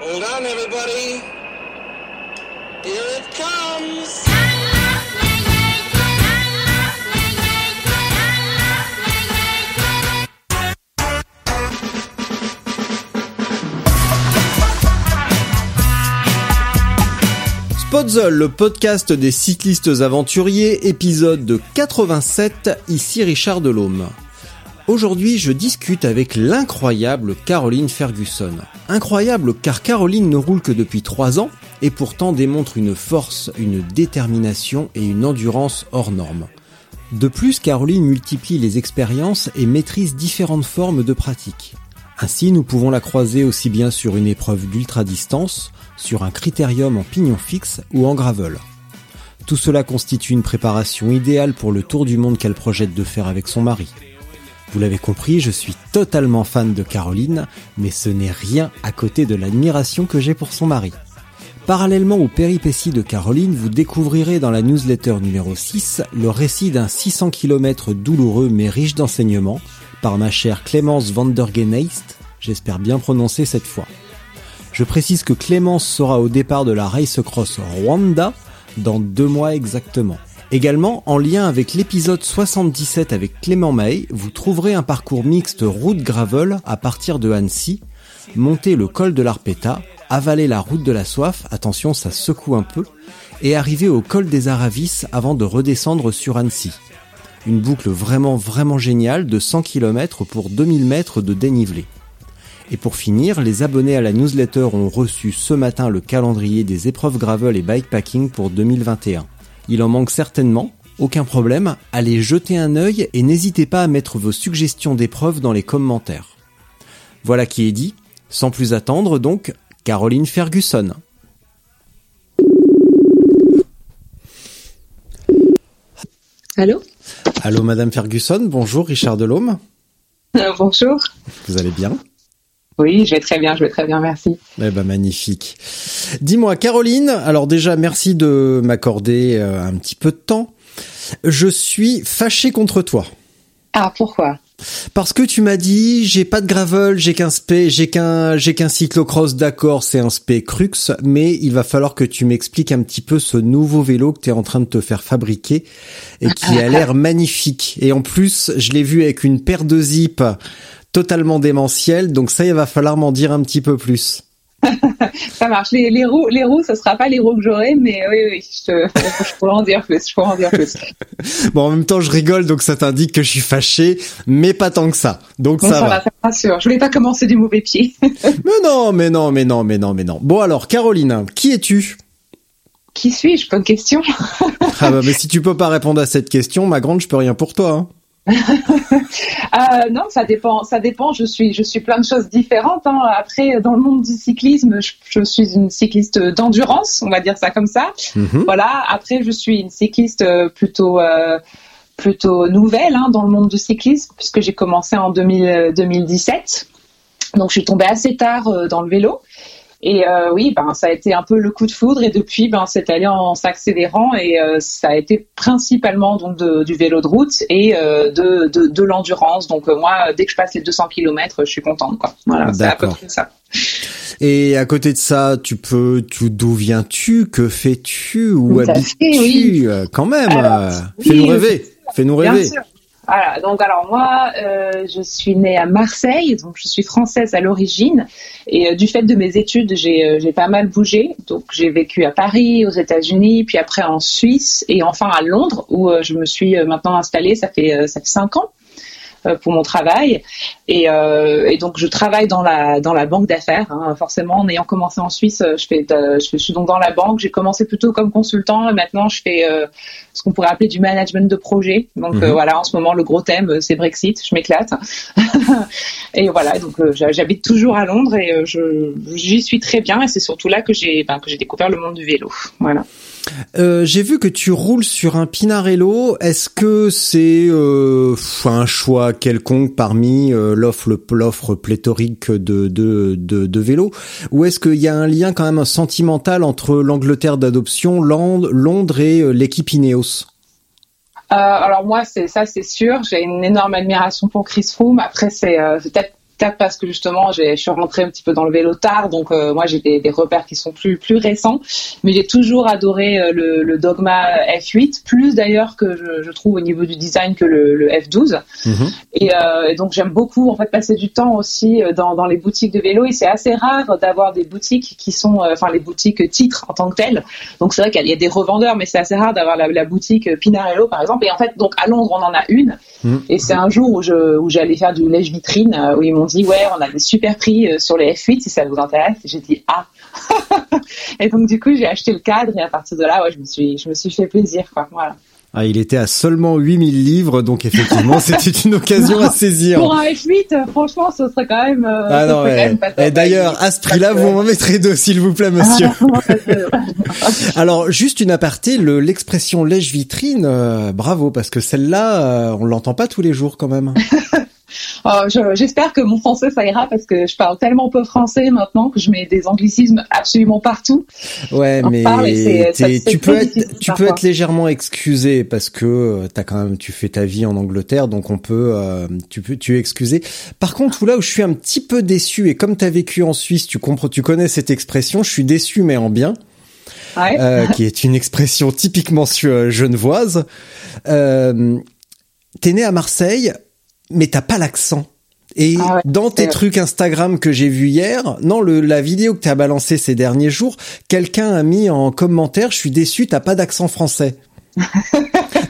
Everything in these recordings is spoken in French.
Hold on, everybody. Here it comes. Le podcast des cyclistes aventuriers, épisode 87, ici Richard Delhomme. Aujourd'hui, je discute avec l'incroyable Caroline Ferguson. Incroyable car Caroline ne roule que depuis 3 ans et pourtant démontre une force, une détermination et une endurance hors normes. De plus, Caroline multiplie les expériences et maîtrise différentes formes de pratique. Ainsi, nous pouvons la croiser aussi bien sur une épreuve d'ultra-distance, sur un critérium en pignon fixe ou en gravel. Tout cela constitue une préparation idéale pour le tour du monde qu'elle projette de faire avec son mari. Vous l'avez compris, je suis totalement fan de Caroline, mais ce n'est rien à côté de l'admiration que j'ai pour son mari. Parallèlement aux péripéties de Caroline, vous découvrirez dans la newsletter numéro 6 le récit d'un 600 km douloureux mais riche d'enseignements par ma chère Clémence Vandergeneist, j'espère bien prononcer cette fois. Je précise que Clémence sera au départ de la Race Cross Rwanda dans deux mois exactement. Également, en lien avec l'épisode 77 avec Clément May, vous trouverez un parcours mixte route gravel à partir de Annecy, monter le col de l'Arpeta, avaler la route de la soif, attention ça secoue un peu, et arriver au col des Aravis avant de redescendre sur Annecy. Une boucle vraiment vraiment géniale de 100 km pour 2000 mètres de dénivelé. Et pour finir, les abonnés à la newsletter ont reçu ce matin le calendrier des épreuves gravel et bikepacking pour 2021. Il en manque certainement, aucun problème, allez jeter un œil et n'hésitez pas à mettre vos suggestions d'épreuves dans les commentaires. Voilà qui est dit, sans plus attendre donc, Caroline Ferguson. Allô? Allô Madame Ferguson, bonjour Richard Delhomme. Euh, bonjour. Vous allez bien? Oui, je vais très bien, je vais très bien, merci. Eh ben magnifique. Dis-moi Caroline, alors déjà merci de m'accorder euh, un petit peu de temps. Je suis fâché contre toi. Ah, pourquoi? Parce que tu m'as dit j'ai pas de gravel, j'ai qu'un spé, j'ai qu'un j'ai qu'un cyclocross d'accord, c'est un spé crux, mais il va falloir que tu m'expliques un petit peu ce nouveau vélo que tu es en train de te faire fabriquer et qui a l'air magnifique. Et en plus, je l'ai vu avec une paire de zip totalement démentielle, donc ça il va falloir m'en dire un petit peu plus. Ça marche. Les, les roues, les roues, ce sera pas les roues que j'aurai, mais oui, oui, je, je pourrais en dire plus. Je pourrais en dire plus. Bon, en même temps, je rigole, donc ça t'indique que je suis fâché, mais pas tant que ça. Donc Bon, ça, va. ça rassure. Je voulais pas commencer du mauvais pied. Mais non, mais non, mais non, mais non, mais non. Bon alors, Caroline, qui es-tu? Qui suis-je? Bonne question. Ah bah, mais si tu peux pas répondre à cette question, ma grande, je peux rien pour toi. Hein. Euh, non, ça dépend. Ça dépend. Je suis, je suis plein de choses différentes. hein. Après, dans le monde du cyclisme, je, je suis une cycliste d'endurance, on va dire ça comme ça. Mhm. Voilà. Après, je suis une cycliste euh, plutôt euh, plutôt nouvelle hein, dans le monde du cyclisme, puisque j'ai commencé en 2000, euh, 2017. Donc, je suis tombée assez tard euh, dans le vélo. Et euh, oui, ben ça a été un peu le coup de foudre. Et depuis, ben c'est allé en s'accélérant. Et euh, ça a été principalement donc de- du vélo de route et euh, de, de, de l'endurance. Donc euh, moi, dès que je passe les 200 km, je suis contente. Quoi. Voilà, c'est à peu D'accord. près ça. Et à côté de ça, tu peux, tu, d'où viens-tu? Que fais-tu? Où habites-tu oui. Euh, Quand même, Alors, euh, oui, fais-nous oui, rêver. Fais-nous Bien rêver. sûr. Voilà, donc alors moi, euh, je suis née à Marseille, donc je suis française à l'origine, et euh, du fait de mes études, j'ai euh, pas mal bougé. Donc j'ai vécu à Paris, aux États-Unis, puis après en Suisse, et enfin à Londres, où euh, je me suis euh, maintenant installée. Ça fait euh, ça fait cinq ans pour mon travail. Et, euh, et, donc je travaille dans la dans la banque d'affaires. Hein. Forcément, en ayant commencé en Suisse, je fais je, suis donc dans la banque. J'ai commencé plutôt comme consultant et maintenant je fais euh, ce qu'on pourrait appeler du management de projet. Donc euh, mhm. voilà, en ce moment le gros thème c'est Brexit. Je m'éclate. et voilà, donc j'habite toujours à Londres et j'y suis très bien. Et c'est surtout là que j'ai ben, que j'ai découvert le monde du vélo. Voilà. Euh, j'ai vu que tu roules sur un Pinarello. Est-ce que c'est euh, un choix quelconque parmi euh, l'offre pléthorique de de vélos, ou est-ce qu'il y a un lien quand même sentimental entre l'Angleterre d'adoption, Londres et l'équipe Ineos? Alors moi, c'est ça, c'est sûr. J'ai une énorme admiration pour Chris Froome. Après, c'est peut-être parce que justement je suis rentrée un petit peu dans le vélo tard, donc euh, moi j'ai des, des, repères qui sont plus plus récents, mais j'ai toujours adoré euh, le, le, Dogma F8, plus d'ailleurs que je, je, trouve au niveau du design que le, le F12. Mhm. Et, euh, et, donc j'aime beaucoup en fait passer du temps aussi dans, dans les boutiques de vélo et c'est assez rare d'avoir des boutiques qui sont, enfin les boutiques titres en tant que telles. Donc c'est vrai qu'il y a des revendeurs, mais c'est assez rare d'avoir la, la, boutique Pinarello par exemple. Et en fait donc à Londres on en a une, mhm. et c'est un jour où je où j'allais faire du lèche vitrine où ils m'ont dit ouais, on a des super prix euh, sur les F8 si ça vous intéresse. j'ai dit ah. et donc du coup j'ai acheté le cadre et à partir de là ouais je me suis je me suis fait plaisir quoi. Voilà. Ah, il était à seulement 8000 livres, donc effectivement, c'était une occasion à saisir. Pour un F8, euh, franchement, ce serait quand même. Euh, ah non, Et d'ailleurs, à ce prix-là, vous m'en mettrez deux, s'il vous plaît, monsieur. Alors, juste une aparté, l'expression lèche vitrine, bravo, parce que celle-là, on l'entend pas tous les jours quand même. Oh, j'espère que mon français ça ira parce que je parle tellement peu français maintenant que je mets des anglicismes absolument partout. Ouais, mais tu peux être, tu peux être légèrement excusé parce que euh, t'as quand même, tu fais ta vie en Angleterre, donc on peut, euh, tu peux, tu es excusé. Par contre, là où je suis un petit peu déçu et comme t'as vécu en Suisse, tu comprends, tu connais cette expression, je suis déçu mais en bien. Ouais. Euh, qui est une expression typiquement genevoise. Euh, T'es né à Marseille, mais t'as pas l'accent. Et ah dans tes trucs Instagram que j'ai vu hier, non, le, la vidéo que t'as balancée ces derniers jours, quelqu'un a mis en commentaire, je suis déçu, t'as pas d'accent français.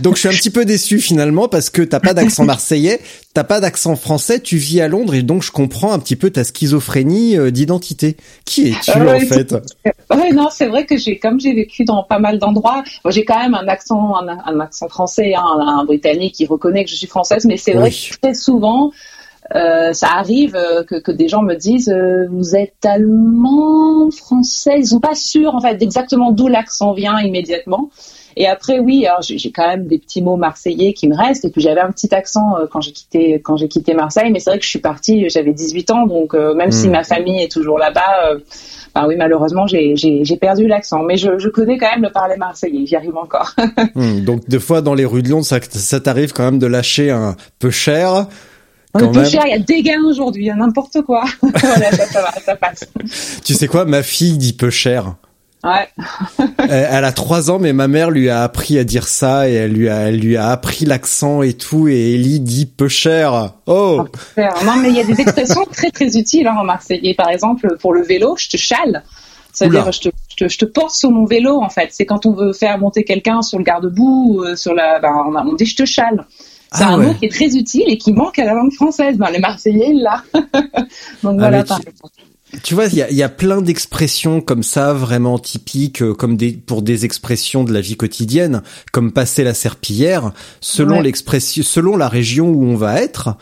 Donc je suis un petit peu déçu finalement parce que t'as pas d'accent marseillais, t'as pas d'accent français, tu vis à Londres et donc je comprends un petit peu ta schizophrénie euh, d'identité. Qui es-tu en fait? Ouais non c'est vrai que j'ai comme j'ai vécu dans pas mal d'endroits, j'ai quand même un accent un, accent français, hein, un, britannique qui reconnaît que je suis française, mais c'est vrai que très souvent euh, ça arrive euh, que, que, des gens me disent vous êtes allemand, français, ils sont pas sûrs en fait exactement d'où l'accent vient immédiatement. Et après, oui, alors j'ai quand même des petits mots marseillais qui me restent. Et puis j'avais un petit accent euh, quand j'ai quitté quand j'ai quitté Marseille. Mais c'est vrai que je suis partie, j'avais 18 ans, donc euh, même si hmm. ma famille est toujours là-bas, euh, bah oui, malheureusement, j'ai perdu l'accent. Mais je, je, connais quand même le parler marseillais. J'y arrive encore. Hmm, donc des fois, dans les rues de Londres, ça, ça t'arrive quand même de lâcher un peu cher. Un peu cher, il y a des gains aujourd'hui, il y a n'importe quoi. voilà, ça, ça va, ça passe. Tu sais quoi, ma fille dit peu cher. Ouais. elle a trois ans, mais ma mère lui a appris à dire ça et elle lui a, elle lui a appris l'accent et tout. Et Ellie dit peu cher. Oh. Non, mais il y a des expressions très très utiles hein, en marseillais. Par exemple, pour le vélo, je te chale. C'est-à-dire, je te, je, te, je te porte sur mon vélo, en fait. C'est quand on veut faire monter quelqu'un sur le garde-boue, euh, sur la, ben, on, dit je te chale. C'est ah un mot qui est très utile et qui manque à la langue française. Ben, les Marseillais, là. Donc ah, voilà, par exemple. Tu vois, il y a, y a, plein d'expressions comme ça, vraiment typiques, euh, comme des pour des expressions de la vie quotidienne, comme passer la serpillière. Selon l'expression, selon la région où on va être,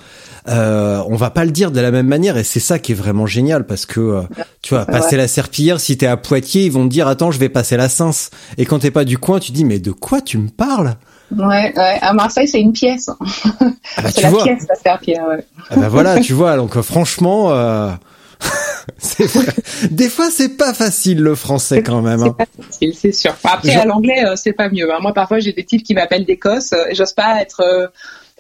euh, on va pas le dire de la même manière, et c'est ça qui est vraiment génial parce que euh, tu vois, passer la serpillière, si t'es à Poitiers, ils vont te dire attends, je vais passer la Sens. Et quand t'es pas du coin, tu dis mais de quoi tu me parles? Ouais, ouais, à Marseille, c'est une pièce. Ah bah, c'est la pièce, la serpillière, ouais. Ah bah voilà, tu vois, donc franchement, euh, vrai. Des fois, c'est pas facile le français quand même. C'est hein. pas facile, c'est sûr. Après, à l'anglais, euh, c'est pas mieux. Hein. Moi, parfois, j'ai des types qui m'appellent d'Écosse. Euh, et j'ose pas être. Euh,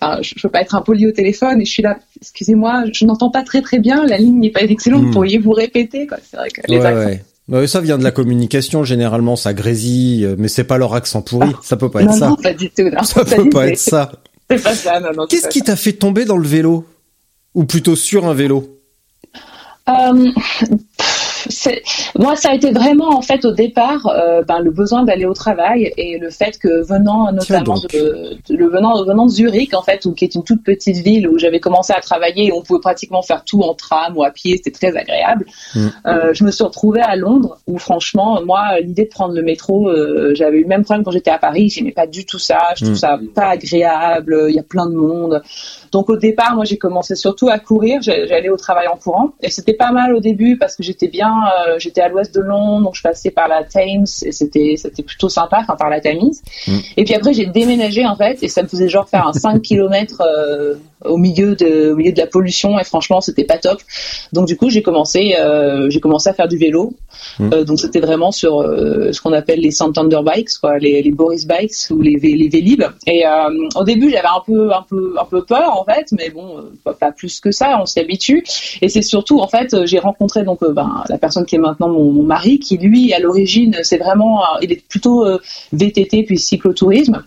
enfin, je, veux pas être impoli au téléphone et je suis là. Excusez-moi, je n'entends pas très très bien. La ligne n'est pas excellente. Hmm. Pourriez-vous répéter C'est vrai que les accents. Ouais. ça vient de la communication généralement, ça grésille, mais c'est pas leur accent pourri. Ça peut pas être ça. Non, pas du tout. Non. Ça peut pas être ça. C'est pas ça. Non, non. Qu'est-ce qui t'a fait tomber dans le vélo, ou plutôt sur un vélo? Euh, moi, ça a été vraiment en fait au départ euh, ben, le besoin d'aller au travail et le fait que venant notamment de, le venant venant de Zurich en fait, où, qui est une toute petite ville où j'avais commencé à travailler et on pouvait pratiquement faire tout en tram ou à pied, c'était très agréable. Mm. Euh, je me suis retrouvée à Londres où franchement, moi, l'idée de prendre le métro, j'avais eu le même problème quand j'étais à Paris. J'aimais pas du tout ça. Je trouve mm. ça pas agréable. Il y a plein de monde. Donc au départ, moi, j'ai commencé surtout à courir. J'allais au travail en courant et c'était pas mal au début parce que j'étais bien, euh, j'étais à l'ouest de Londres, donc je passais par la Thames et c'était c'était plutôt sympa, enfin par la Tamise. Mm. Et puis après, j'ai déménagé en fait et ça me faisait genre faire un 5 km euh, au milieu de au milieu de la pollution et franchement, c'était pas top. Donc du coup, j'ai commencé euh, j'ai commencé à faire du vélo. Mm. donc c'était vraiment sur ce qu'on appelle les Santander bikes, quoi, les, les Boris bikes ou les les Vélib. Et au début, j'avais un peu un peu un peu peur en fait, mais bon, pas plus que ça, on s'y habitue. Et c'est surtout en fait, j'ai rencontré donc ben, la personne qui est maintenant mon, mari, qui lui, à l'origine, c'est vraiment, euh, il est plutôt euh, VTT puis cyclotourisme.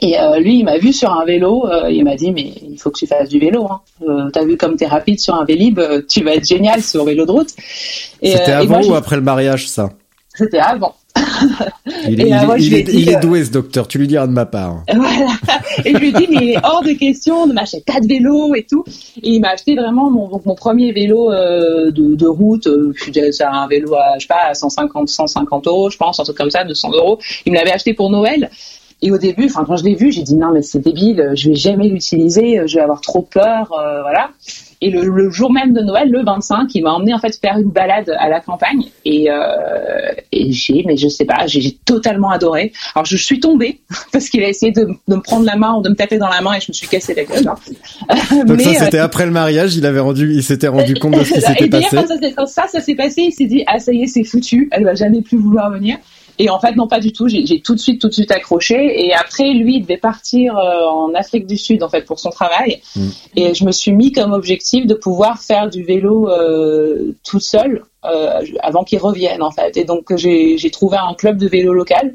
Et euh, lui, il m'a vu sur un vélo, il m'a dit mais il faut que tu fasses du vélo. Hein. T'as vu comme t'es rapide sur un Vélib, tu vas être génial sur vélo de route. C'était avant ou après le mariage ça? C'était avant. Il est, il, est, doué ce docteur, tu lui diras de ma part. Voilà. Et je lui dis, mais il est hors de question, ne m'achète pas de vélo et tout. Et il m'a acheté vraiment mon, mon premier vélo euh, de, de, route. Euh, c'est un vélo à, je sais pas, à 150, 150 euros, je pense, un truc comme ça, 200 euros. Il me l'avait acheté pour Noël. Et au début, enfin quand je l'ai vu, j'ai dit non mais c'est débile, je vais jamais l'utiliser, je vais avoir trop peur, euh, voilà. Et le, jour même de Noël, le 25, il m'a emmené en fait faire une balade à la campagne et, euh, et j'ai, mais je sais pas, j'ai totalement adoré. Alors je suis tombée parce qu'il a essayé de, de, me prendre la main ou de me taper dans la main et je me suis cassé la gueule. Hein. Donc ça c'était euh, après le mariage, il avait rendu, il s'était rendu compte de ce qui s'était passé. Quand ça, ça, s'est passé, il s'est dit ah ça y est c'est foutu, elle va jamais plus vouloir venir. Et en fait, non, pas du tout. J'ai tout de suite, tout de suite accroché. Et après, lui, il devait partir euh, en Afrique du Sud, en fait, pour son travail. Mm. Et je me suis mis comme objectif de pouvoir faire du vélo euh, tout seul euh, avant qu'il revienne, en fait. Et donc, j'ai trouvé un club de vélo local.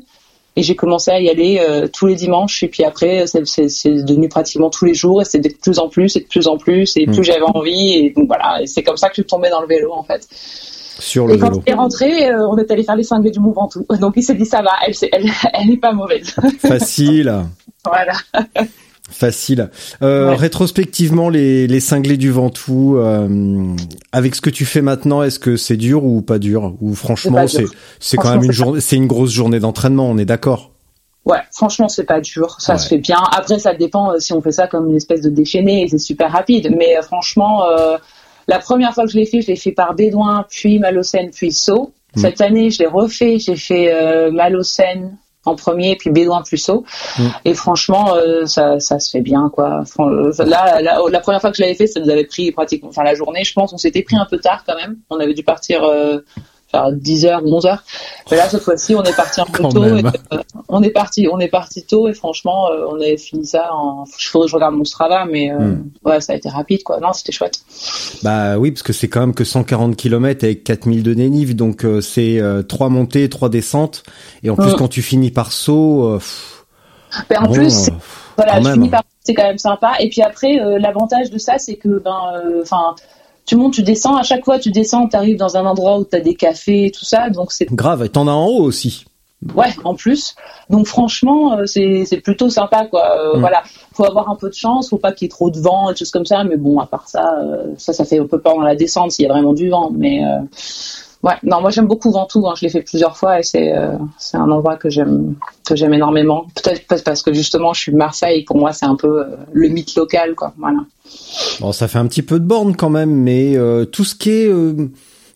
Et j'ai commencé à y aller euh, tous les dimanches. Et puis après, c'est devenu pratiquement tous les jours. Et c'est de plus en plus et de plus en plus. Et plus mm. j'avais envie. Et donc voilà. Et c'est comme ça que je suis tombée dans le vélo, en fait. Sur le et quand il est rentré, euh, on est allé faire les cinglés du Mont Ventoux. Donc il s'est dit ça va, elle, elle, elle n'est pas mauvaise. Facile. voilà. Facile. Euh, Rétrospectivement, les, les cinglés du Ventoux, euh, avec ce que tu fais maintenant, est-ce que c'est dur ou pas dur? Ou franchement, c'est c'est quand même une journée, c'est une grosse journée d'entraînement. On est d'accord? Ouais, franchement, c'est pas dur, ça se fait bien. Après, ça dépend euh, si on fait ça comme une espèce de déchaîné, c'est super rapide. Mais euh, franchement, euh, la première fois que je l'ai fait, je l'ai fait par Bédouin, puis Malocène, puis Sceaux. Mm. Cette année, je l'ai refait, j'ai fait euh, Malocène en premier, puis Bédouin plus Sceaux. Mm. Et franchement, euh, ça, ça se fait bien, quoi. Euh, là, la première fois que je l'avais fait, ça nous avait pris pratiquement, enfin la journée, je pense, on s'était pris un peu tard quand même. On avait dû partir euh, 10h, 11h. Mais là, cette fois-ci, on est parti un peu tôt. Et, euh, on est parti, on est parti tôt et franchement, euh, on a fini ça en, je je regarde mon Strava, mais euh, hmm. ouais, ça a été rapide, quoi. Non, c'était chouette. Bah oui, parce que c'est quand même que 140 km avec 4000 de dénive, donc c'est trois montées, trois descentes. Et en plus, quand tu finis par saut, ben, en plus, voilà, je finis par c'est quand même sympa. Et puis après, l'avantage de ça, c'est que ben, enfin tu montes, tu descends, à chaque fois tu descends, tu arrives dans un endroit où tu as des cafés et tout ça, donc c'est grave, et t'en as en haut aussi. Ouais, en plus. Donc franchement, euh, c'est plutôt sympa quoi. Euh, mm. Voilà, faut avoir un peu de chance, faut pas qu'il y ait trop de vent et choses comme ça, mais bon, à part ça, euh, ça ça fait un peu peur dans la descente s'il y a vraiment du vent, mais ouais, non, moi j'aime beaucoup Ventoux, hein, je l'ai fait plusieurs fois et c'est c'est un endroit que j'aime que j'aime énormément. Peut-être parce que justement je suis de Marseille, pour moi c'est un peu le mythe local quoi, voilà. Bon, ça fait un petit peu de borne quand même, mais euh, tout ce qui est euh,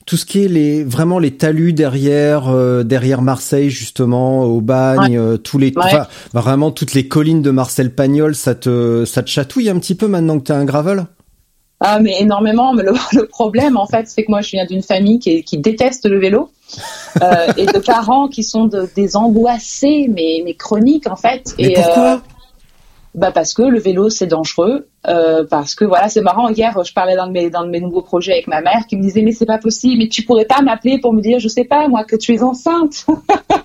tout ce qui est les vraiment les talus derrière euh, derrière Marseille justement au bagne tous les vraiment toutes les collines de Marcel Pagnol ça te ça te chatouille un petit peu maintenant que tu as un gravel? Ah mais énormément mais le, problème en fait c'est que moi je viens d'une famille qui, qui déteste le vélo et de parents qui sont des angoissés mais mais chroniques en fait mais et pourquoi bah parce que le vélo c'est dangereux, euh, parce que voilà c'est marrant. Hier je parlais dans de mes dans de mes nouveaux projets avec ma mère qui me disait mais c'est pas possible, mais tu pourrais pas m'appeler pour me dire je sais pas moi que tu es enceinte.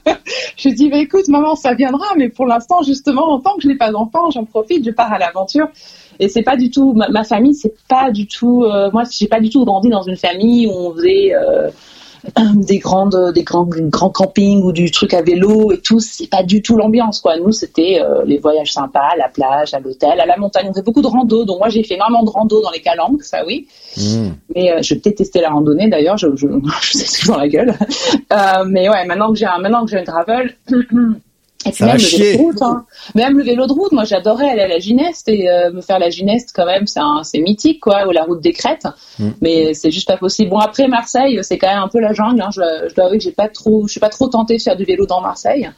je dis mais écoute maman ça viendra, mais pour l'instant justement en tant que je n'ai pas d'enfant j'en profite, je pars à l'aventure. Et c'est pas du tout ma, famille, c'est pas du tout euh, moi j'ai pas du tout grandi dans une famille où on faisait euh, des grandes, des grands, grands campings ou du truc à vélo et tout. C'est pas du tout l'ambiance, quoi. Nous, c'était euh, les voyages sympas, à la plage, à l'hôtel, à la montagne. On fait beaucoup de rando. Donc moi, j'ai fait énormément de rando dans les calanques, ça oui. Mmh. Mais euh, je détestais la randonnée d'ailleurs. Je, je, je sais dans la gueule. Mais ouais, maintenant que j'ai maintenant que j'ai un gravel. Et puis même le vélo de route, hein. Même le vélo de route, moi j'adorais aller à la Gineste et euh, me faire la Gineste quand même, c'est mythique quoi, ou la route des crêtes. Mm. Mais c'est juste pas possible. Bon après Marseille, c'est quand même un peu la jungle. Hein. Je, dois- je dois avouer que j'ai pas trop, je suis pas trop tentée de faire du vélo dans Marseille.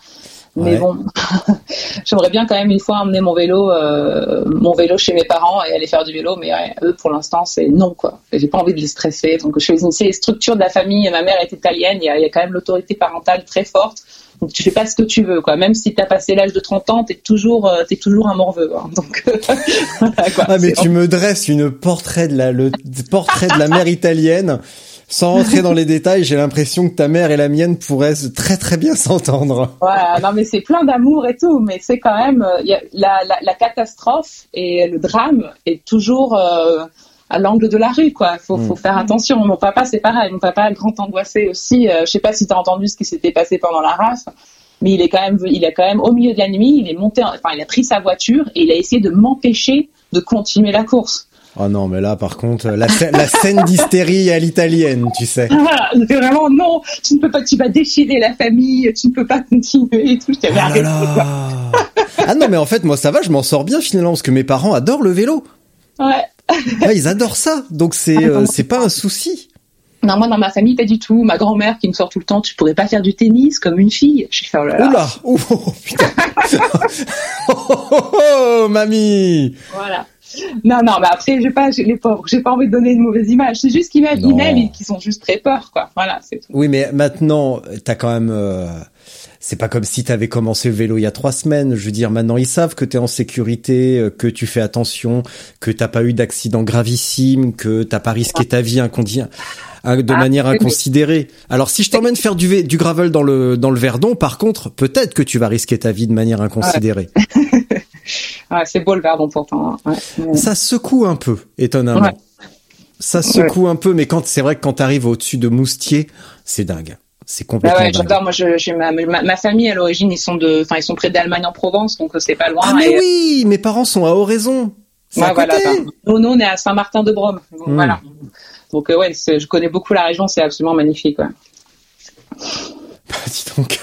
Mais Ouais. bon, j'aimerais bien quand même une fois emmener mon vélo, euh, mon vélo chez mes parents et aller faire du vélo. Mais ouais, eux pour l'instant c'est non quoi. J'ai pas envie de les stresser. Donc une les structures de la famille. Ma mère est italienne, il y y a quand même l'autorité parentale très forte. Donc tu fais pas ce que tu veux, quoi. Même si t'as passé l'âge de 30 ans, t'es toujours, euh, t'es toujours un morveux. hein. Donc voilà, quoi. Ah mais tu me dresses une portrait de la le portrait de la mère italienne. Sans rentrer dans les détails, j'ai l'impression que ta mère et la mienne pourraient très très bien s'entendre. Voilà, non mais c'est plein d'amour et tout, mais c'est quand même euh, il y a, la, la, la catastrophe et le drame est toujours euh, à l'angle de la rue, quoi. Faut, faut faire attention. Mon papa, c'est pareil. Mon papa, est grand angoissé aussi. Euh, je sais pas si t'as entendu ce qui s'était passé pendant la race, mais il est quand même, il est quand même au milieu de la nuit. Il est monté, en- enfin, il a pris sa voiture et il a essayé de m'empêcher de continuer la course. Oh non, mais là par contre, la, scè- la scène d'hystérie à l'italienne, tu sais. Voilà, vraiment non, tu ne peux pas, tu vas déchirer la famille, tu ne peux pas continuer et tout. Je t'avais là arrêté. Ah non, mais en fait, moi ça va, je m'en sors bien finalement parce que mes parents adorent le vélo. Ouais. Ouais, ils adorent ça, donc c'est euh, c'est pas un souci. Non, moi, dans ma famille, pas du tout. Ma grand-mère qui me sort tout le temps, tu pourrais pas faire du tennis comme une fille. Je fais, oh là là. Oula, oh, oh, putain. oh, oh, oh, oh, mamie. Voilà. Non, non, mais après, j'ai pas, les pauvres, j'ai pas envie de donner une mauvaise image. C'est juste qu'ils m'imaginaient, Non. mais qu'ils ont juste très peur, quoi. Voilà, c'est tout. Oui, mais maintenant, t'as quand même. euh, c'est pas comme si t'avais commencé le vélo il y a trois semaines. Je veux dire, maintenant ils savent que t'es en sécurité, euh, que tu fais attention, que t'as pas eu d'accident gravissime, que t'as pas risqué ta vie incondi- hein, de Ah, manière inconsidérée. Alors si je t'emmène faire du, gravel dans le dans le Verdon, par contre, peut-être que tu vas risquer ta vie de manière inconsidérée. Ouais, c'est beau le verdon pourtant. hein. Ouais. Ça secoue un peu, étonnamment. Ça secoue un peu, mais quand c'est vrai que quand t'arrives au-dessus de Moustier, c'est dingue. C'est Ah complètement ouais, dingue. j'adore. Moi, je, j'ai ma, ma, ma famille à l'origine, ils sont de, enfin, ils sont près d'Allemagne en Provence, donc euh, c'est pas loin. Ah mais Et, oui, mes parents sont à Oraison. C'est Ouais, voilà. enfin, Nous, nous, on est à Saint-Martin-de-Brome. Donc, Hmm. Voilà. Donc, euh, ouais, je connais beaucoup la région, c'est absolument magnifique, ouais. Bah, dis donc.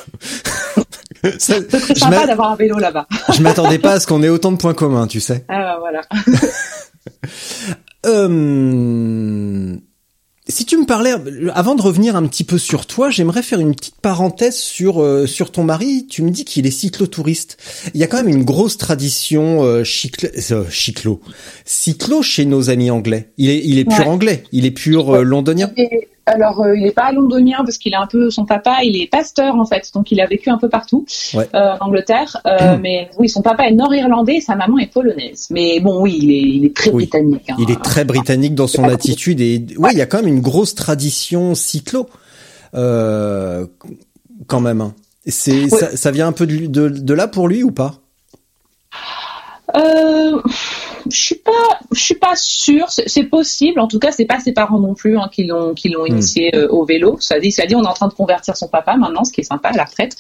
Ça- C'est sympa d'avoir un vélo là-bas. je m'attendais pas à ce qu'on ait autant de points communs, tu sais. Ah, bah, voilà. Euh, si tu me parlais, avant de revenir un petit peu sur toi, j'aimerais faire une petite parenthèse sur euh, sur ton mari. Tu me dis qu'il est cyclotouriste. Il y a quand même une grosse tradition euh, cyclo, euh, cyclo, cyclo chez nos amis anglais. Il est il est pur anglais, il est pur euh, londonien. Et alors, euh, il n'est pas londonien parce qu'il est un peu son papa, il est pasteur en fait, donc il a vécu un peu partout Ouais. euh, en Angleterre. Euh, Mais oui, son papa est nord-irlandais, sa maman est polonaise. Mais bon, oui, il est, il est très Oui. britannique. hein. Il est très britannique dans son attitude et oui, il y a quand même une grosse tradition cyclo, euh, quand même. hein. C'est Ouais. ça, ça vient un peu de, de, de là pour lui ou pas? Euh, je suis pas, je suis pas sûre. C'est possible. En tout cas, c'est pas ses parents non plus hein, qui l'ont, qui l'ont initié euh, au vélo. Ça dit, ça dit, on est en train de convertir son papa maintenant, ce qui est sympa à la retraite.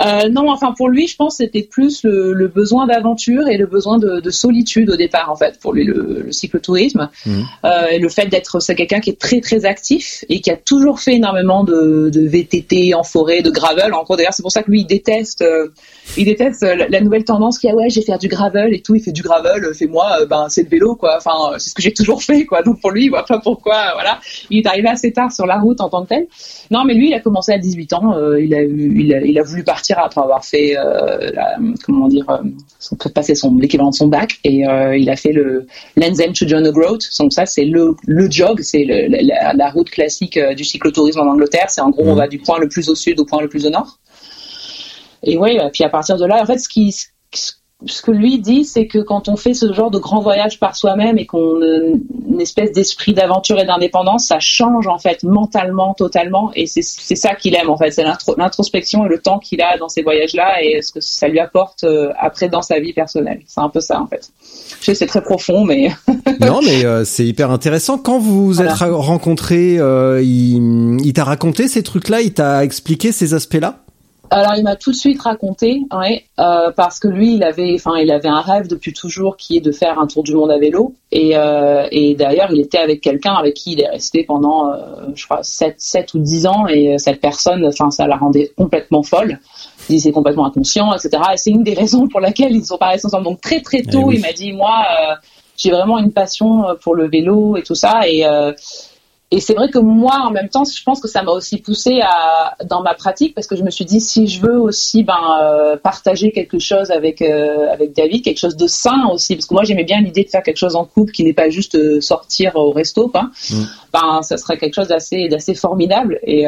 Euh, non, enfin pour lui, je pense que c'était plus le, le besoin d'aventure et le besoin de, de solitude au départ en fait pour lui le, le cyclotourisme Mhm. euh, et le fait d'être c'est quelqu'un qui est très très actif et qui a toujours fait énormément de, de VTT en forêt, de gravel. En d'ailleurs, c'est pour ça que lui il déteste, euh, il déteste la, la nouvelle tendance qui a ouais, je vais faire du gravel et tout. Il fait du gravel, fais-moi, euh, ben c'est le vélo quoi. Enfin, euh, c'est ce que j'ai toujours fait quoi. Donc pour lui, il voit pas pourquoi. Voilà, il est arrivé assez tard sur la route en tant que tel. Non, mais lui, il a commencé à 18 ans. euh, il a eu, il a, il a voulu partir après avoir fait, la- comment dire, son, passer son l'équivalent de son bac et il a fait le End to John O'Groat. Donc ça, c'est le le jog, c'est la, route classique du cyclotourisme en Angleterre. C'est en gros, on Mhm. va du point le plus au sud au point le plus au nord. Et ouais, puis à partir de là, en fait, ce qui ce ce que lui dit, c'est que quand on fait ce genre de grand voyage par soi-même et qu'on a une espèce d'esprit d'aventure et d'indépendance, ça change en fait mentalement totalement. Et c'est ça qu'il aime en fait, c'est l'introspection et le temps qu'il a dans ces voyages-là et ce que ça lui apporte euh, après dans sa vie personnelle. C'est un peu ça en fait. Je sais, c'est très profond, mais non, mais euh, c'est hyper intéressant. Quand vous vous êtes rencontrés, euh, il, il t'a raconté ces trucs-là, il t'a expliqué ces aspects-là? Alors il m'a tout de suite raconté, ouais, euh, parce que lui il avait, enfin il avait un rêve depuis toujours qui est de faire un tour du monde à vélo, et, euh, et d'ailleurs il était avec quelqu'un avec qui il est resté pendant, euh, je crois 7, 7 ou 10 ans, et euh, cette personne, enfin ça la rendait complètement folle. Il disait complètement inconscient, etc. Et c'est une des raisons pour laquelle ils sont pas restés ensemble. Donc très très tôt, eh il m'a dit moi euh, j'ai vraiment une passion pour le vélo et tout ça, et et c'est vrai que moi, en même temps, je pense que ça m'a aussi poussé à, dans ma pratique parce que je me suis dit si je veux aussi ben, euh, partager quelque chose avec euh, avec David, quelque chose de sain aussi, parce que moi j'aimais bien l'idée de faire quelque chose en couple qui n'est pas juste euh, sortir au resto, quoi. Mm. Ben ça serait quelque chose d'assez d'assez formidable. Et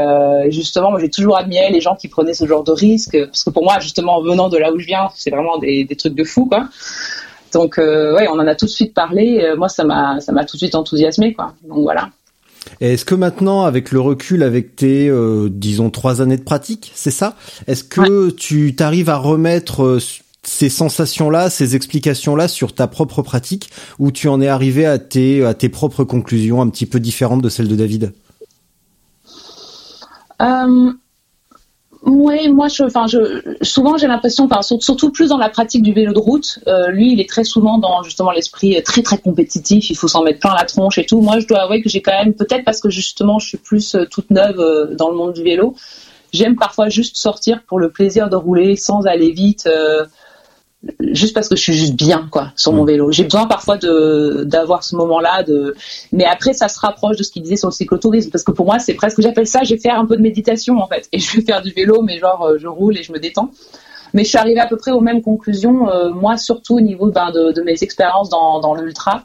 justement, moi j'ai toujours admiré les gens qui prenaient ce genre de risque parce que pour moi, justement, en venant de là où je viens, c'est vraiment des, des trucs de fou, quoi. Donc ouais, on en a tout de suite parlé. moi, ça m'a ça m'a tout de suite enthousiasmé, quoi. Donc voilà. Est-ce que maintenant, avec le recul, avec tes, euh, disons, trois années de pratique, c'est ça? Est-ce que tu t'arrives à remettre euh, ces sensations-là, ces explications-là sur ta propre pratique, ou tu en es arrivé à tes, à tes propres conclusions un petit peu différentes de celles de David? Euh, oui, moi, je, enfin, je, souvent j'ai l'impression, enfin, surtout plus dans la pratique du vélo de route. Euh, lui, il est très souvent dans justement l'esprit très très compétitif. Il faut s'en mettre plein la tronche et tout. Moi, je dois avouer que j'ai quand même, peut-être parce que justement, je suis plus euh, toute neuve euh, dans le monde du vélo. J'aime parfois juste sortir pour le plaisir de rouler sans aller vite juste parce que je suis juste bien quoi sur mon mm. vélo. J'ai besoin parfois de d'avoir ce moment-là de mais après ça se rapproche de ce qu'il disait sur le cyclotourisme parce que pour moi c'est presque j'appelle ça je vais faire un peu de méditation en fait et je vais faire du vélo mais genre euh, je roule et je me détends. Mais je suis arrivée à peu près aux mêmes conclusions euh, moi surtout au niveau ben, de, de, mes expériences dans dans l'ultra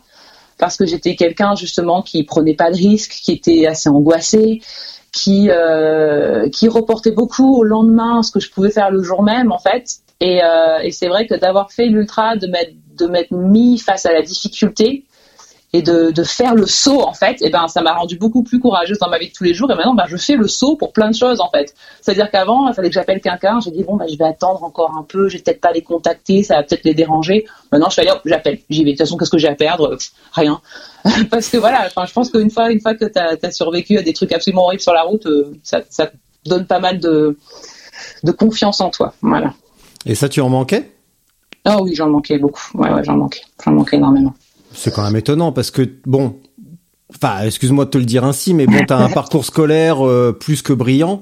parce que j'étais quelqu'un justement qui prenait pas de risques, qui était assez angoissé, qui euh, qui reportait beaucoup au lendemain ce que je pouvais faire le jour même en fait et, euh, et c'est vrai que d'avoir fait l'ultra, de m'être de m'être mis face à la difficulté et de, faire le saut en fait, et ben ça m'a rendu beaucoup plus courageuse dans ma vie de tous les jours. Et maintenant, ben, je fais le saut pour plein de choses en fait. C'est-à-dire qu'avant, il fallait que j'appelle quelqu'un. J'ai dit bon, ben, je vais attendre encore un peu. Je vais peut-être pas les contacter, ça va peut-être les déranger. Maintenant, je fais hop, j'appelle. J'y vais. De toute façon, qu'est-ce que j'ai à perdre? Rien. Parce que voilà, je pense qu'une fois, une fois que tu as, survécu à des trucs absolument horribles sur la route, euh, ça, ça donne pas mal de de confiance en toi. Voilà. Et ça, tu en manquais? Ah oui, j'en manquais beaucoup. Ouais, ouais, j'en manquais. J'en manquais énormément. C'est quand même étonnant parce que, bon, enfin, excuse-moi de te le dire ainsi, mais bon, t'as un parcours scolaire euh, plus que brillant.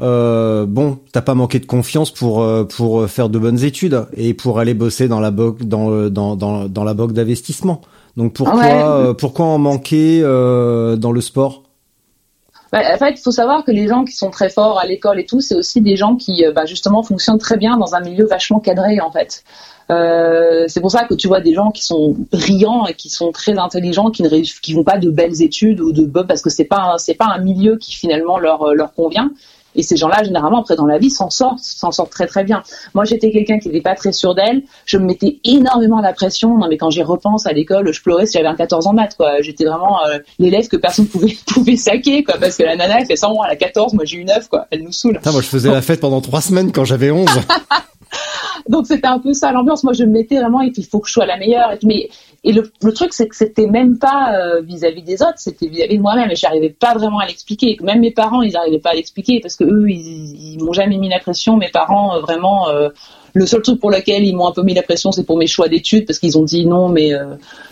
Euh, bon, t'as pas manqué de confiance pour euh, pour faire de bonnes études et pour aller bosser dans la boc dans euh, dans dans, dans la banque d'investissement. Donc pourquoi pourquoi en manquer dans le sport? En fait, il faut savoir que les gens qui sont très forts à l'école et tout, c'est aussi des gens qui, euh, bah, justement, fonctionnent très bien dans un milieu vachement cadré, en fait. Euh, c'est pour ça que tu vois des gens qui sont brillants et qui sont très intelligents, qui ne qui vont pas de belles études ou de parce que c'est pas pas un milieu qui finalement leur leur convient. Et ces gens-là, généralement, après dans la vie, s'en sortent, s'en sortent très très bien. Moi, j'étais quelqu'un qui n'était pas très sûr d'elle. Je me mettais énormément la pression. Non, mais quand j'y repense à l'école, je pleurais si j'avais un 14 ans de maths, quoi. J'étais vraiment euh, l'élève que personne pouvait pouvait saquer, quoi, parce que la nana, elle fait 100 mois, elle a 14, moi j'ai eu 9, quoi. Elle nous saoule. moi, je faisais la fête pendant trois semaines quand j'avais 11. Donc c'était un peu ça l'ambiance. Moi je me mettais vraiment et puis il faut que je sois la meilleure. Mais et le, le truc c'est que c'était même pas euh, vis-à-vis des autres, c'était vis-à-vis de moi-même et j'arrivais pas vraiment à l'expliquer. Même mes parents ils n'arrivaient pas à l'expliquer parce que eux ils, ils m'ont jamais mis la pression. Mes parents euh, vraiment euh, le seul truc pour lequel ils m'ont un peu mis la pression, c'est pour mes choix d'études, parce qu'ils ont dit non, mais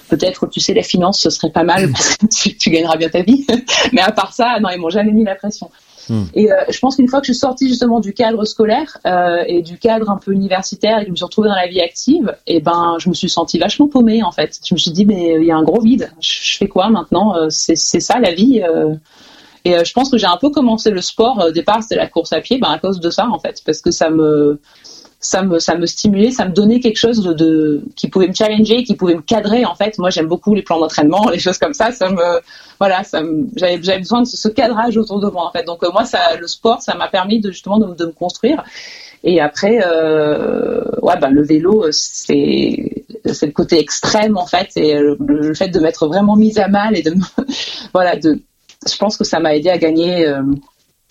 peut-être, tu sais, la finance, ce serait pas mal, parce que tu, tu gagneras bien ta vie. mais à part ça, non, ils m'ont jamais mis la pression. Hmm. Et euh, je pense qu'une fois que je suis sortie justement du cadre scolaire euh, et du cadre un peu universitaire et que je me suis retrouvée dans la vie active, et eh ben je me suis sentie vachement paumée en fait. Je me suis dit mais il y a un gros vide. Je, fais quoi maintenant euh, C'est ça la vie. et je pense que j'ai un peu commencé le sport au départ, c'était la course à pied, ben à cause de ça en fait, parce que ça me ça me ça me stimulait, ça me donnait quelque chose de, de qui pouvait me challenger, qui pouvait me cadrer en fait. Moi j'aime beaucoup les plans d'entraînement, les choses comme ça. Ça me voilà, ça j'avais besoin de ce, cadrage autour de moi en fait. Donc euh, moi ça le sport ça m'a permis de justement de, de, me construire. Et après euh, ouais bah le vélo c'est c'est le côté extrême en fait, c'est le, fait de m'être vraiment mise à mal et de voilà de je pense que ça m'a aidé à gagner euh,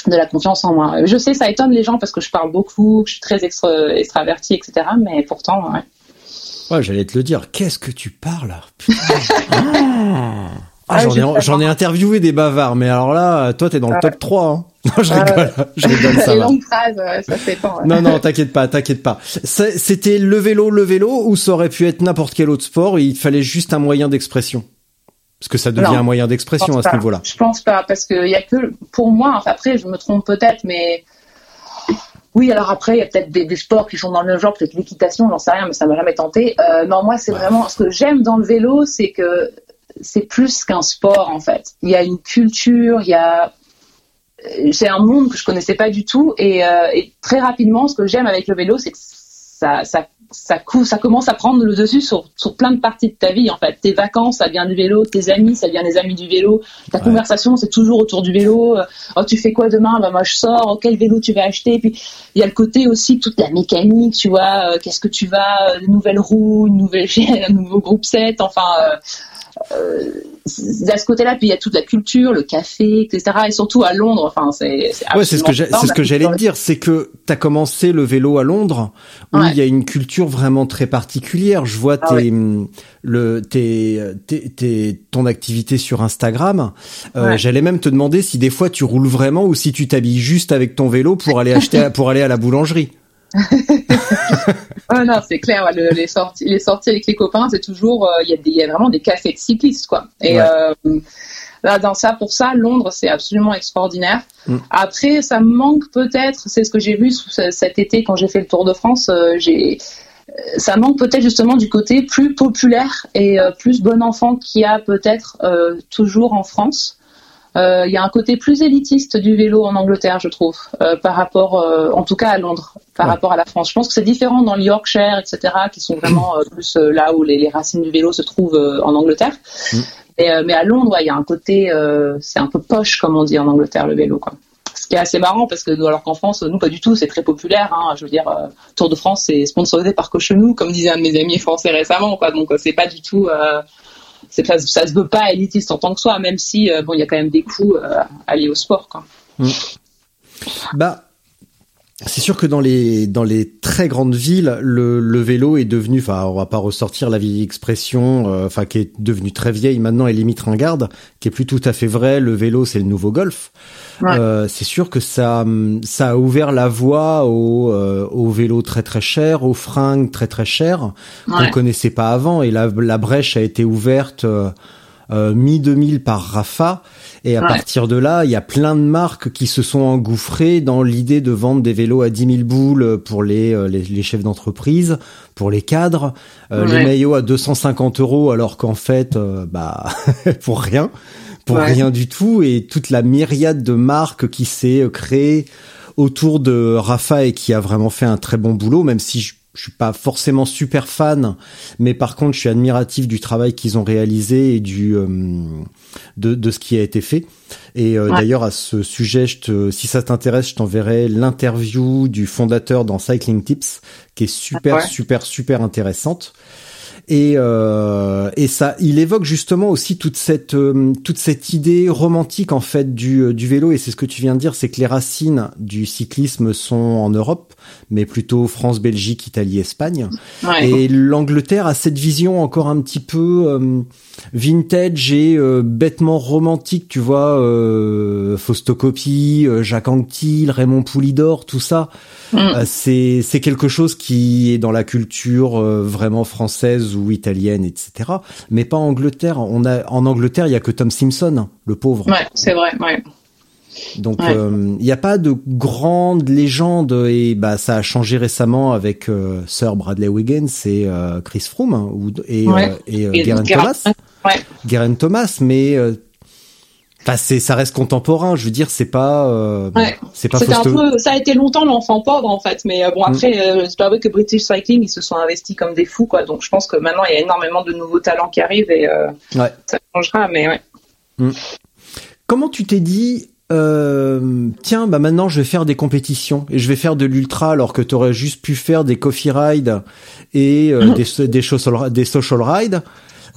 de la confiance en moi. Je sais, ça étonne les gens parce que je parle beaucoup, que je suis très extra, extravertie, etc. Mais pourtant, ouais. Ouais, j'allais te le dire. Qu'est-ce que tu parles ah, ah, j'en ai, ai, interviewé des bavards, mais alors là, toi, t'es dans le top 3. Hein. Non, je rigole, je rigole, ça va. Phrases, ça fait pas, Non, non, t'inquiète pas, t'inquiète pas. C'était le vélo, le vélo, ou ça aurait pu être n'importe quel autre sport, il fallait juste un moyen d'expression? Parce que ça devient un moyen d'expression à ce niveau-là. Je pense pas, parce qu'il y a que, pour moi, enfin, après, je me trompe peut-être, mais oui, alors après, il y a peut-être des, sports qui sont dans le même genre, peut-être l'équitation, j'en sais rien, mais ça m'a jamais tenté. Euh, non, moi, c'est vraiment, ce que j'aime dans le vélo, c'est que c'est plus qu'un sport, en fait. Il y a une culture, il y a, c'est un monde que je connaissais pas du tout, et, euh, et très rapidement, ce que j'aime avec le vélo, c'est que ça, ça ça, ça commence à prendre le dessus sur, sur plein de parties de ta vie en fait. Tes vacances, ça vient du vélo, tes amis, ça vient des amis du vélo. Ta conversation, c'est toujours autour du vélo. Euh, oh, tu fais quoi demain? Bah moi je sors. Oh, quel vélo tu vas acheter? Puis il y a le côté aussi toute la mécanique, tu vois. Euh, qu'est-ce que tu vas? Euh, Une nouvelle roue, une nouvelle un nouveau groupe set. Enfin, euh, à ce côté-là, puis il y a toute la culture, le café, etc. Et surtout à Londres, enfin, c'est. Ouais, c'est ce que c'est ce que j'allais te dire, c'est que tu as commencé le vélo à Londres, où il y a une culture vraiment très particulière. Je vois ah tes, le, tes, tes, ton activité sur Instagram. Euh, J'allais même te demander si des fois tu roules vraiment ou si tu t'habilles juste avec ton vélo pour aller acheter, pour aller à la boulangerie. oh non, c'est clair. les sorties, les sorties avec les copains, c'est toujours, euh, il y, a vraiment des cafés de cyclistes, quoi. Et euh, là, dans ça, pour ça, Londres, c'est absolument extraordinaire. Mm. Après, ça me manque peut-être. C'est ce que j'ai vu cet été quand j'ai fait le Tour de France. Euh, j'ai ça manque peut-être justement du côté plus populaire et plus bon enfant qu'il y a peut-être toujours en France. Euh, il y a un côté plus élitiste du vélo en Angleterre, je trouve, euh, par rapport, euh, en tout cas à Londres, par rapport à la France. Je pense que c'est différent dans le Yorkshire, etc., qui sont vraiment plus là où les, racines du vélo se trouvent en Angleterre. Mm. mais à Londres, il y a un côté, c'est un peu poche, comme on dit en Angleterre, le vélo, quoi. Ce qui est assez marrant parce que alors qu'en France, nous pas du tout, c'est très populaire. Hein, je veux dire, Tour de France, c'est sponsorisé par Cochenou, comme disait un de mes amis français récemment, quoi. Donc c'est pas du tout c'est ça, ça se veut pas élitiste en tant que soi, même si euh, bon, il y a quand même des coûts euh, alliés au sport, quoi. Mm. Bah, c'est sûr que dans les dans les très grandes villes, le, le vélo est devenu, enfin, on va pas ressortir la vieille expression, euh, qui est devenue très vieille maintenant et limite ringarde, qui est plus tout à fait vrai. Le vélo, c'est le nouveau golf. Euh, c'est sûr que ça ça a ouvert la voie au euh, au vélo très très cher, aux fringues très très chères qu'on connaissait pas avant. Et la la brèche a été ouverte. Euh, mi 2000 par Rafa. Et à partir de là, il y a plein de marques qui se sont engouffrées dans l'idée de vendre des vélos à 10 000 boules pour les, euh, les, chefs d'entreprise, pour les cadres, euh, les maillots à 250 euros alors qu'en fait, euh, bah, pour rien, pour rien du tout et toute la myriade de marques qui s'est créée autour de Rafa et qui a vraiment fait un très bon boulot, même si je je suis pas forcément super fan, mais par contre, je suis admiratif du travail qu'ils ont réalisé et du euh, de, de, ce qui a été fait. Et euh, d'ailleurs, à ce sujet, je te, si ça t'intéresse, je t'enverrai l'interview du fondateur dans Cycling Tips, qui est super, super, super intéressante. Et, euh, et ça, il évoque justement aussi toute cette euh, toute cette idée romantique en fait du, euh, du vélo. Et c'est ce que tu viens de dire, c'est que les racines du cyclisme sont en Europe, mais plutôt France, Belgique, Italie, Espagne. Et l'Angleterre a cette vision encore un petit peu euh, vintage et bêtement romantique, tu vois, euh, Faustocopie, Jacques Anquetil, Raymond Poulidor, tout ça. Mm. c'est c'est quelque chose qui est dans la culture vraiment française ou italienne, etc. Mais pas en Angleterre. On a en Angleterre, il y a que Tom Simpson, le pauvre. Ouais, c'est vrai. Ouais. Donc euh, il n'y a pas de grande légende et bah ça a changé récemment avec euh, Sir Bradley Wiggins et euh, Chris Froome ou, et, et, Thomas. Ouais. Thomas, mais C'est, ça reste contemporain. Je veux dire, c'est pas, euh, Ouais. c'est pas C'était un peu, ça a été longtemps l'enfant pauvre en fait, mais euh, bon après, Mm. euh, je dois avouer que British Cycling ils se sont investis comme des fous quoi, donc je pense que maintenant il y a énormément de nouveaux talents qui arrivent et euh, Ouais. ça changera, mais ouais. Comment tu t'es dit, euh, tiens, bah maintenant je vais faire des compétitions et je vais faire de l'ultra alors que tu aurais juste pu faire des coffee rides et euh, des, des, social, des social rides.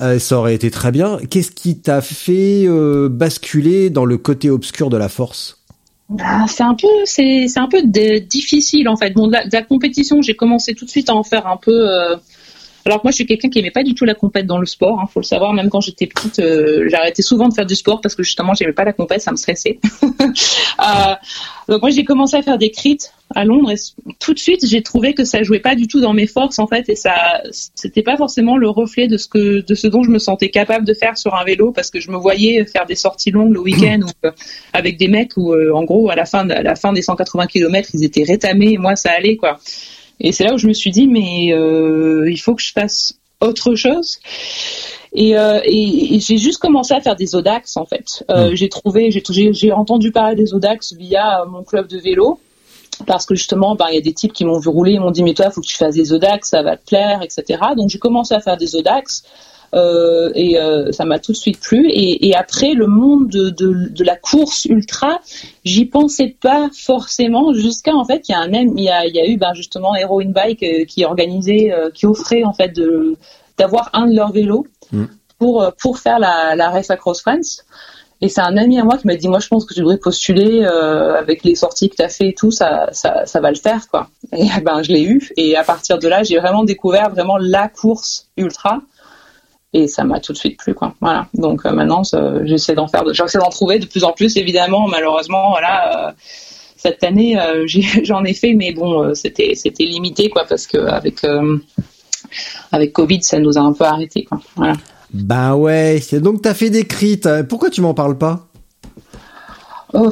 Euh, ça aurait été très bien. Qu'est-ce qui t'a fait euh, basculer dans le côté obscur de la force? Ah, c'est un peu, c'est, un peu difficile en fait. Bon, la, compétition, j'ai commencé tout de suite à en faire un peu. euh, Alors que moi, je suis quelqu'un qui aimait pas du tout la compète dans le sport. Hein, faut le savoir. Même quand j'étais petite, j'arrêtais souvent de faire du sport parce que justement, j'aimais pas la compète, ça me stressait. Donc moi, j'ai commencé à faire des crits à Londres et tout de suite, j'ai trouvé que ça jouait pas du tout dans mes forces en fait et ça, c'était pas forcément le reflet de ce que, de ce dont je me sentais capable de faire sur un vélo parce que je me voyais faire des sorties longues le week-end ou euh, avec des mecs où euh, en gros à la fin à la fin des 180 km ils étaient rétamés et moi ça allait quoi. Et c'est là où je me suis dit mais euh, il faut que je fasse autre chose. Et, euh, et, et j'ai juste commencé à faire des Odax en fait. Euh, Mm. j'ai trouvé j'ai entendu parler des Odax via mon club de vélo parce que justement, ben, il y a des types qui m'ont vu rouler, ils m'ont dit mais toi, il faut que tu fasses des Odax, ça va te plaire, etc. Donc j'ai commencé à faire des Odax euh, et euh, ça m'a tout de suite plu. Et, et après, le monde de, de, de la course ultra, j'y pensais pas forcément jusqu'à en fait, il y a un M- il y a, il y a eu ben, justement Heroin Bike euh, qui organisait, qui offrait en fait de d'avoir un de leurs vélos Mm. pour pour faire la, la race across France. Et c'est un ami à moi qui m'a dit, moi je pense que tu devrais postuler euh, avec les sorties que tu as fait et tout, ça, ça, va le faire quoi. Et ben je l'ai eu. Et à partir de là, j'ai vraiment découvert vraiment la course ultra. Et ça m'a tout de suite plu quoi. Voilà. Donc euh, maintenant, j'essaie d'en faire, j'essaie d'en trouver de plus en plus. Évidemment, malheureusement, voilà. euh, cette année, j'en ai fait, mais bon, c'était c'était limité quoi, parce que avec avec Covid, ça nous a un peu arrêté quoi. Voilà. Ben ouais, donc t'as fait des crits. Pourquoi tu m'en parles pas? Oh,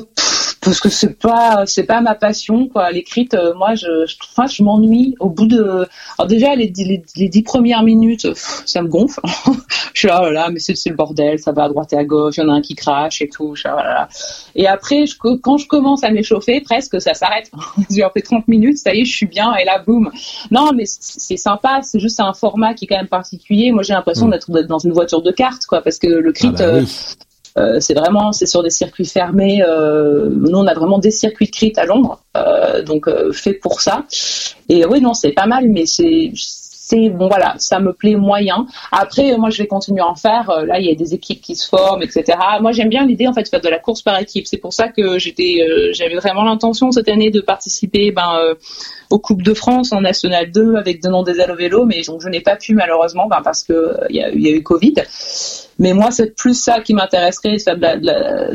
parce que c'est pas c'est pas ma passion quoi l'écrite euh, moi je je, enfin, je m'ennuie au bout de alors déjà les, dix- les, les dix premières minutes pff, ça me gonfle je suis là, oh là là mais c'est c'est le bordel ça va à droite et à gauche il y en a un qui crache et tout je suis là, oh là là. et après je, quand je commence à m'échauffer presque ça s'arrête j'ai fait 30 minutes ça y est je suis bien et là boum non mais c'est sympa c'est juste un format qui est quand même particulier moi j'ai l'impression Mm. d'être dans une voiture de carte quoi parce que le crit Ah bah oui. euh, c'est vraiment c'est sur des circuits fermés. Euh, nous on a vraiment des circuits de crit à Londres, euh, donc euh, fait pour ça. Et oui non c'est pas mal, mais c'est c'est bon voilà ça me plaît moyen. Après euh, moi je vais continuer à en faire. Euh, là il y a des équipes qui se forment etc. Moi j'aime bien l'idée en fait de faire de la course par équipe. C'est pour ça que j'étais euh, j'avais vraiment l'intention cette année de participer ben euh, aux Coupes de France en National 2 avec Denon des au vélo, mais donc je n'ai pas pu malheureusement ben, parce que il y, a, eu Covid. Mais moi, c'est plus ça qui m'intéresserait, de faire de la, de la-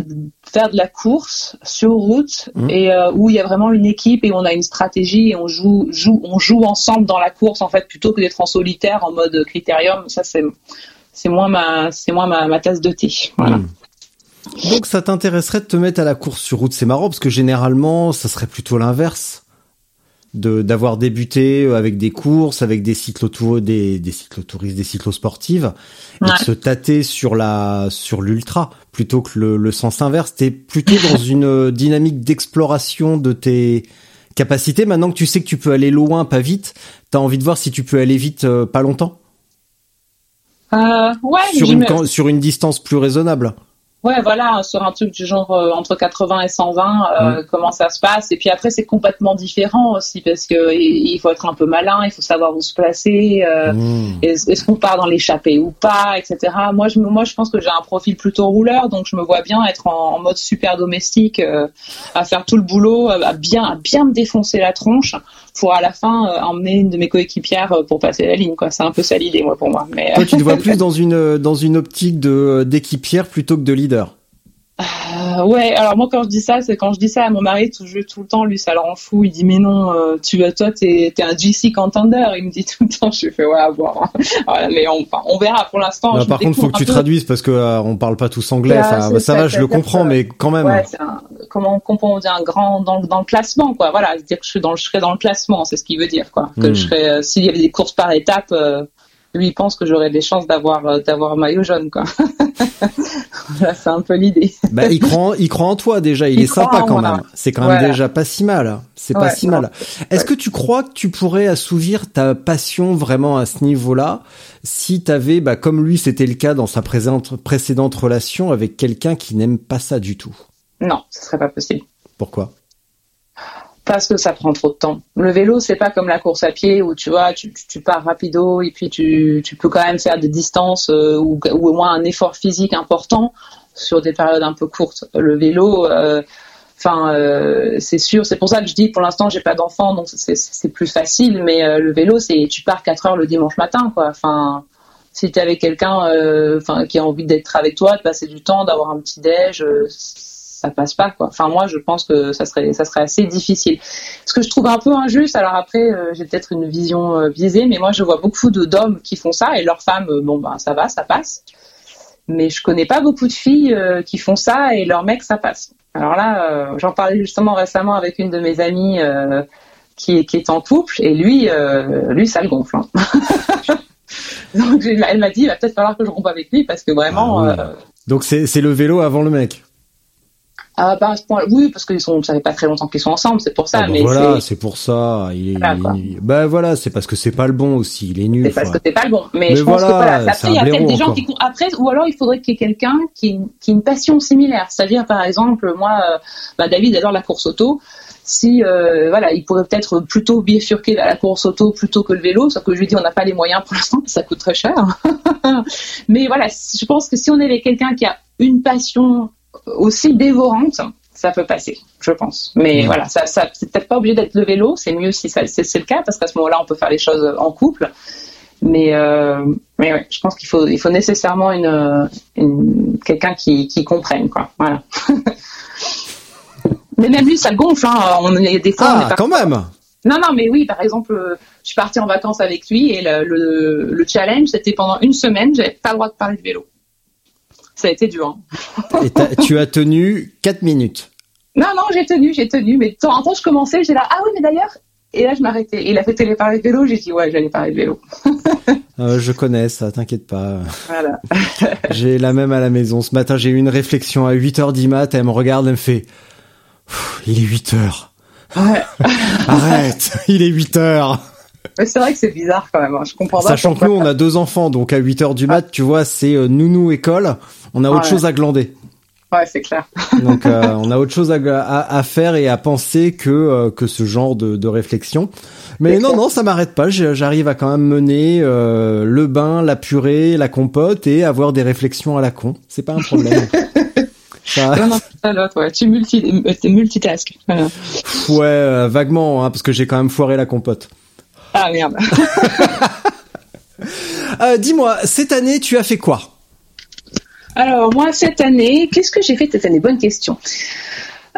faire de la course sur route Mhm. et euh, où il y a vraiment une équipe et on a une stratégie et on joue, joue, on joue ensemble dans la course en fait plutôt que d'être en solitaire en mode critérium. Ça, c'est c'est moins ma c'est moins ma, ma tasse de thé. Voilà. Hmm. Donc ça t'intéresserait de te mettre à la course sur route, c'est marrant parce que généralement ça serait plutôt l'inverse d'avoir débuté avec des courses, avec des cyclotouristes, des, des cyclotouristes, des cyclosportives, et de se tâter sur la sur l'ultra plutôt que le, le sens inverse. T'es plutôt dans une dynamique d'exploration de tes capacités. Maintenant que tu sais que tu peux aller loin, pas vite, t'as envie de voir si tu peux aller vite, euh, pas longtemps, Euh, ouais, sur une sur une distance plus raisonnable. Ouais, voilà, sur un truc du genre euh, entre 80 et 120, euh, Mm. comment ça se passe. Et puis après, c'est complètement différent aussi parce que il faut être un peu malin, il faut savoir où se placer. euh, Hmm. Est-ce qu'on part dans l'échappée ou pas, etc. Moi, je, moi, je pense que j'ai un profil plutôt rouleur, donc je me vois bien être en, en mode super domestique, euh, à faire tout le boulot, à bien, à bien me défoncer la tronche pour à la fin euh, emmener une de mes coéquipières euh, pour passer la ligne. Quoi, c'est un peu ça l'idée, moi, pour moi. Mais Toi, tu te vois plus dans une dans une optique de d'équipière plutôt que de leader. Euh, ouais, alors moi quand je dis ça, c'est quand je dis ça à mon mari tout, je- tout le temps, lui ça le rend fou. Il dit mais non, euh, tu toi t'es es un GC contender. Il me dit tout le temps. Je fais ouais, bon, voilà, mais on, enfin, on verra pour l'instant. Par contre, faut que tu peu. traduises parce que euh, on parle pas tous anglais. Ça, c'est ça, va, je le comprends, que- mais quand même. Ouais, un, comment, comment on dit un grand dans, le- dans le classement quoi. Voilà, dire que je suis dans je serais dans le classement, c'est ce qu'il veut dire quoi. Que Hmm. je serais, euh, s'il y avait des courses par étapes, euh, lui il pense que j'aurais des chances d'avoir euh, d'avoir un maillot jaune quoi. voilà, c'est un peu l'idée. Bah, il croit, en, il croit en toi déjà. Il, Il est sympa quand moi. même. C'est quand même Voilà. déjà pas si mal. C'est pas si non. mal. Est-ce que tu crois que tu pourrais assouvir ta passion vraiment à ce niveau-là si t'avais, bah, comme lui, c'était le cas dans sa présente, précédente relation avec quelqu'un qui n'aime pas ça du tout? Non, ce serait pas possible. Pourquoi? Parce que ça prend trop de temps. Le vélo, c'est pas comme la course à pied où tu vois, tu, pars rapido et puis tu, peux quand même faire des distances euh, ou, au moins un effort physique important sur des périodes un peu courtes. Le vélo, euh, enfin, euh, c'est sûr. C'est pour ça que je dis, pour l'instant, j'ai pas d'enfant, donc c'est- plus facile. Mais le vélo, c'est tu pars 4 heures le dimanche matin, quoi. Enfin, si tu es avec quelqu'un, enfin, qui a envie d'être avec toi, de passer du temps, d'avoir un petit déj. Ça passe pas quoi. Enfin moi je pense que ça serait ça serait assez difficile. Ce que je trouve un peu injuste, alors après euh, j'ai peut-être une vision euh, biaisée, mais moi je vois beaucoup d'hommes qui font ça et leurs femmes euh, bon ben ça va, ça passe. Mais je connais pas beaucoup de filles qui font ça et leurs mecs ça passe. Alors là j'en parlais justement récemment avec une de mes amies qui, est- qui est en couple et lui lui ça le gonfle. hein. Donc elle m'a dit il va peut-être falloir que je rompe avec lui parce que vraiment Ah euh, Donc c'est le vélo avant le mec. Ah, pas à ce point Oui, parce qu'ils sont, ça fait pas très longtemps qu'ils sont ensemble, c'est pour ça. Ah bah mais voilà, c'est, pour ça. Il est, Voilà, il- bah voilà, c'est parce que c'est pas le bon aussi. Il est nul. c'est parce que c'est pas le bon. Mais, Mais je pense voilà, que voilà. Après, il y a peut-être des gens encore. qui courent après, ou alors il faudrait qu'il y ait quelqu'un qui, ait une- qui ait une passion similaire. C'est-à-dire, par exemple, moi, bah, David adore la course auto. Si, euh, voilà, il pourrait peut-être plutôt bifurquer la course auto plutôt que le vélo, sauf que je lui dis on n'a pas les moyens pour l'instant, ça coûte très cher. Mais voilà, je pense que si on avait quelqu'un qui a une passion aussi dévorante, ça peut passer, je pense. Mais voilà, ça, ça c'est peut-être pas obligé d'être le vélo, c'est mieux si c'est, le cas, parce qu'à ce moment-là, on peut faire les choses en couple. Mais, euh, mais ouais, je pense qu'il faut, il faut nécessairement une, une quelqu'un qui, qui comprenne, quoi. Voilà. mais même lui, ça le gonfle. Hein. On, il y a des fois, Ah, quand même. non, non, mais oui, par exemple, euh, je suis partie en vacances avec lui et le, le, le challenge, c'était pendant une semaine, j'avais pas le droit de parler de vélo. Ça a été dur. hein. Et tu as tenu 4 minutes. Non, non, j'ai tenu, j'ai tenu, mais de temps en temps, je commençais, j'étais là, ah oui, mais d'ailleurs, et là, je m'arrêtais. Il a fait télé parler de vélo, j'ai dit, ouais, j'allais parler de vélo. Euh, je connais ça, t'inquiète pas. Voilà. J'ai la même à la maison. Ce matin, j'ai eu une réflexion à 8h du mat. Elle me regarde, elle me fait Il est 8h. Ouais. Arrête, il est 8h. Mais c'est vrai que c'est bizarre quand même, hein. je comprends pas. Sachant que nous, on a deux enfants, donc à 8h du mat, tu vois, c'est euh, nounou école. On a autre Ouais. chose à glander. Ouais, c'est clair. Donc euh, on a autre chose à, à, à faire et à penser que euh, que ce genre de, de réflexion. Mais non clair. non, ça m'arrête pas. J'arrive à quand même mener euh, le bain, la purée, la compote et avoir des réflexions à la con. C'est pas un problème. ça, Non, non, l'autre, ouais. Tu multi, multitask. Ouais, vaguement, hein, parce que j'ai quand même foiré la compote. Ah merde. Dis-moi, cette année, tu as fait quoi? Alors moi cette année, qu'est-ce que j'ai fait cette année? Bonne question.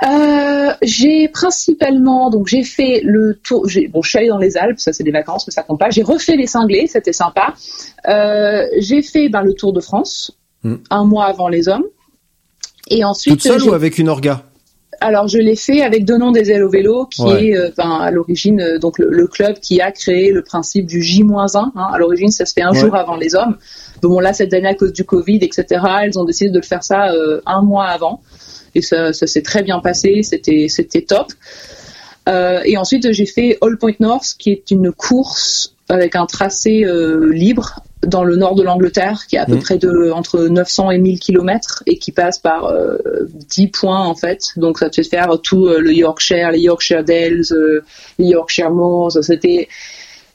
Euh, j'ai principalement donc j'ai fait le tour. j'ai- Bon, je suis allée dans les Alpes, ça c'est des vacances, mais ça compte pas. J'ai refait les cinglés, c'était sympa. Euh, j'ai fait ben, le Tour de France Hmm. un mois avant les hommes. Et ensuite, Toute seule ou avec une orga? Alors je l'ai fait avec Donnons des ailes au vélo, qui Ouais. est euh, ben, à l'origine euh, donc le, le club qui a créé le principe du J-1. Hein. À l'origine, ça se fait un Ouais. jour avant les hommes. Bon là cette année à cause du Covid, etc. Elles ont décidé de le faire ça euh, un mois avant, et ça, ça s'est très bien passé. C'était c'était top. Et ensuite j'ai fait All Point North, qui est une course avec un tracé libre dans le nord de l'Angleterre, qui est à peu Mhm. près de entre 900 et 1000 kilomètres et qui passe par euh, 10 points en fait. Donc ça te fait faire tout euh, le Yorkshire, les Yorkshire Dales, euh, les Yorkshire Moors. C'était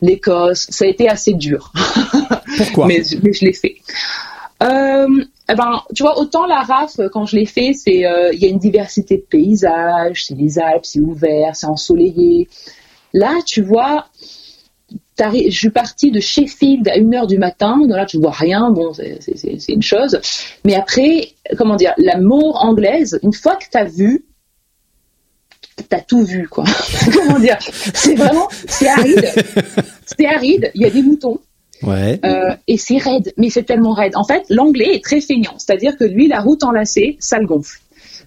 l'Écosse. Ça a été assez dur, Pourquoi? Mais, mais je l'ai fait. Euh, eh ben, tu vois, autant la RAF, quand je l'ai fait, c'est euh, il y a une diversité de paysages, c'est les Alpes, c'est ouvert, c'est ensoleillé. Là, tu vois, je suis partie de Sheffield à 1h du matin, donc là tu vois rien, bon c'est- une chose, mais après, comment dire, la mort anglaise, une fois que t'as vu, t'as tout vu quoi. comment dire, c'est vraiment, c'est aride, c'est aride, il y a des moutons, Ouais. euh, et c'est raide, mais c'est tellement raide. En fait, l'anglais est très feignant, c'est-à-dire que lui, la route enlacée, ça le gonfle.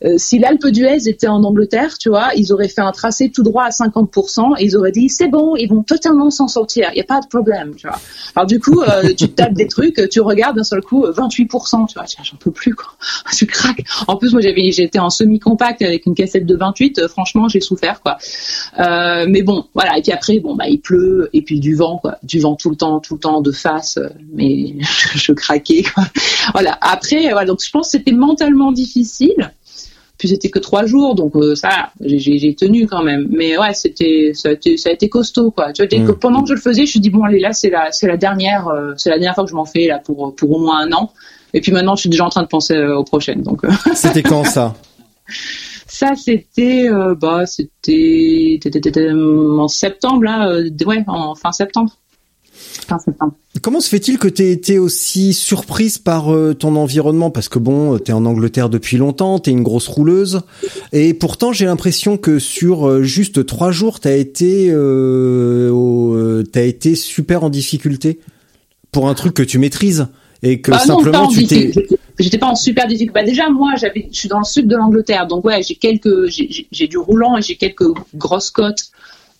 Euh, si l'Alpe d'Huez était en Angleterre, tu vois, ils auraient fait un tracé tout droit à 50% et ils auraient dit c'est bon, ils vont totalement s'en sortir, il y a pas de problème, tu vois. Alors du coup, euh, tu tapes des trucs, tu regardes d'un seul coup 28%, tu vois, j'en peux plus quoi, tu craques. En plus moi j'avais j'étais en semi-compact avec une cassette de 28, euh, franchement j'ai souffert quoi. Euh, mais bon, voilà. Et puis après bon bah il pleut et puis du vent quoi, du vent tout le temps, tout le temps de face, euh, mais je craquais quoi. Voilà. Après voilà donc je pense que c'était mentalement difficile. Puis c'était que trois jours, donc euh, ça, j'ai- tenu quand même. Mais ouais, c'était, ça a été, ça a été costaud, quoi. Tu vois, dès que- Mm. pendant que je le faisais, je me suis dit bon, allez, là, c'est la, c'est la dernière, euh, c'est la dernière fois que je m'en fais là pour pour au moins un an. Et puis maintenant, je suis déjà en train de penser euh, aux prochaines. Donc C'était quand ça? Ça, c'était, bah, c'était en septembre là, ouais, en fin septembre. Fin septembre. Comment se fait-il que t'aies été aussi surprise par euh, ton environnement? Parce que bon, t'es en Angleterre depuis longtemps, t'es une grosse rouleuse, et pourtant j'ai l'impression que sur euh, juste trois jours, t'as été, euh, au- euh, t'as été super en difficulté pour un truc que tu maîtrises et que Bah simplement en tu t'es. J'étais pas en super difficulté. Bah déjà moi, j'avais, je suis dans le sud de l'Angleterre, donc ouais, j'ai quelques, j'ai- du roulant et j'ai quelques grosses côtes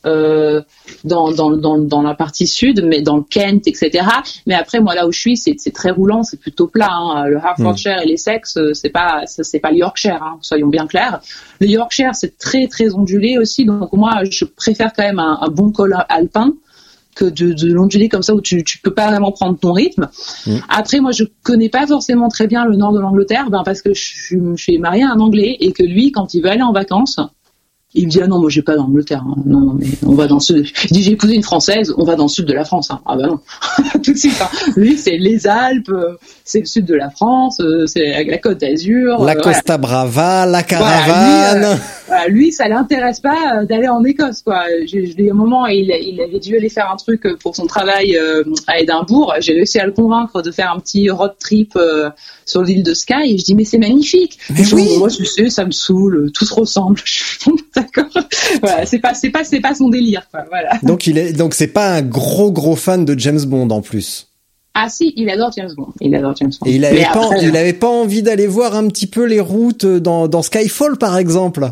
euh, dans, dans, dans, dans la partie sud, mais dans le Kent, etc. Mais après moi là où je suis, c'est c'est très roulant, c'est plutôt plat. Hein. Le Hertfordshire et l'Essex, euh, c'est pas, c'est pas le Yorkshire, hein, soyons bien clairs. Le Yorkshire, c'est très très ondulé aussi, donc moi je préfère quand même un, un bon col alpin que de, de l'onduler comme ça où tu, tu peux pas vraiment prendre ton rythme. Après, moi, je connais pas forcément très bien le nord de l'Angleterre, ben parce que je, je suis mariée à un Anglais et que lui, quand il veut aller en vacances, il me dit ah non, moi j'ai pas d'Angleterre, hein. non, mais on va dans le sud. Il dit j'ai épousé une française, on va dans le sud de la France. hein. Ah bah non, tout de suite. hein. Lui, c'est les Alpes, euh, c'est le sud de la France, euh, c'est la Côte d'Azur. La euh, voilà. Costa Brava, la Voilà, caravane. lui, euh, voilà, lui, ça l'intéresse pas d'aller en Écosse, quoi. J'ai eu un moment, il, il avait dû aller faire un truc pour son travail euh, à Édimbourg. J'ai réussi à le convaincre de faire un petit road trip sur l'île de Skye. Et je dis, mais c'est magnifique. Mais oui. Moi, je sais, ça me saoule, tout se ressemble. D'accord. Voilà, c'est pas, c'est pas, c'est pas son délire, quoi. Voilà. Donc il est, donc c'est pas un gros gros fan de James Bond en plus. Ah si, il adore James Bond. Il adore James Bond. Et il avait Mais pas, il avait pas envie d'aller voir un petit peu les routes dans, dans Skyfall par exemple.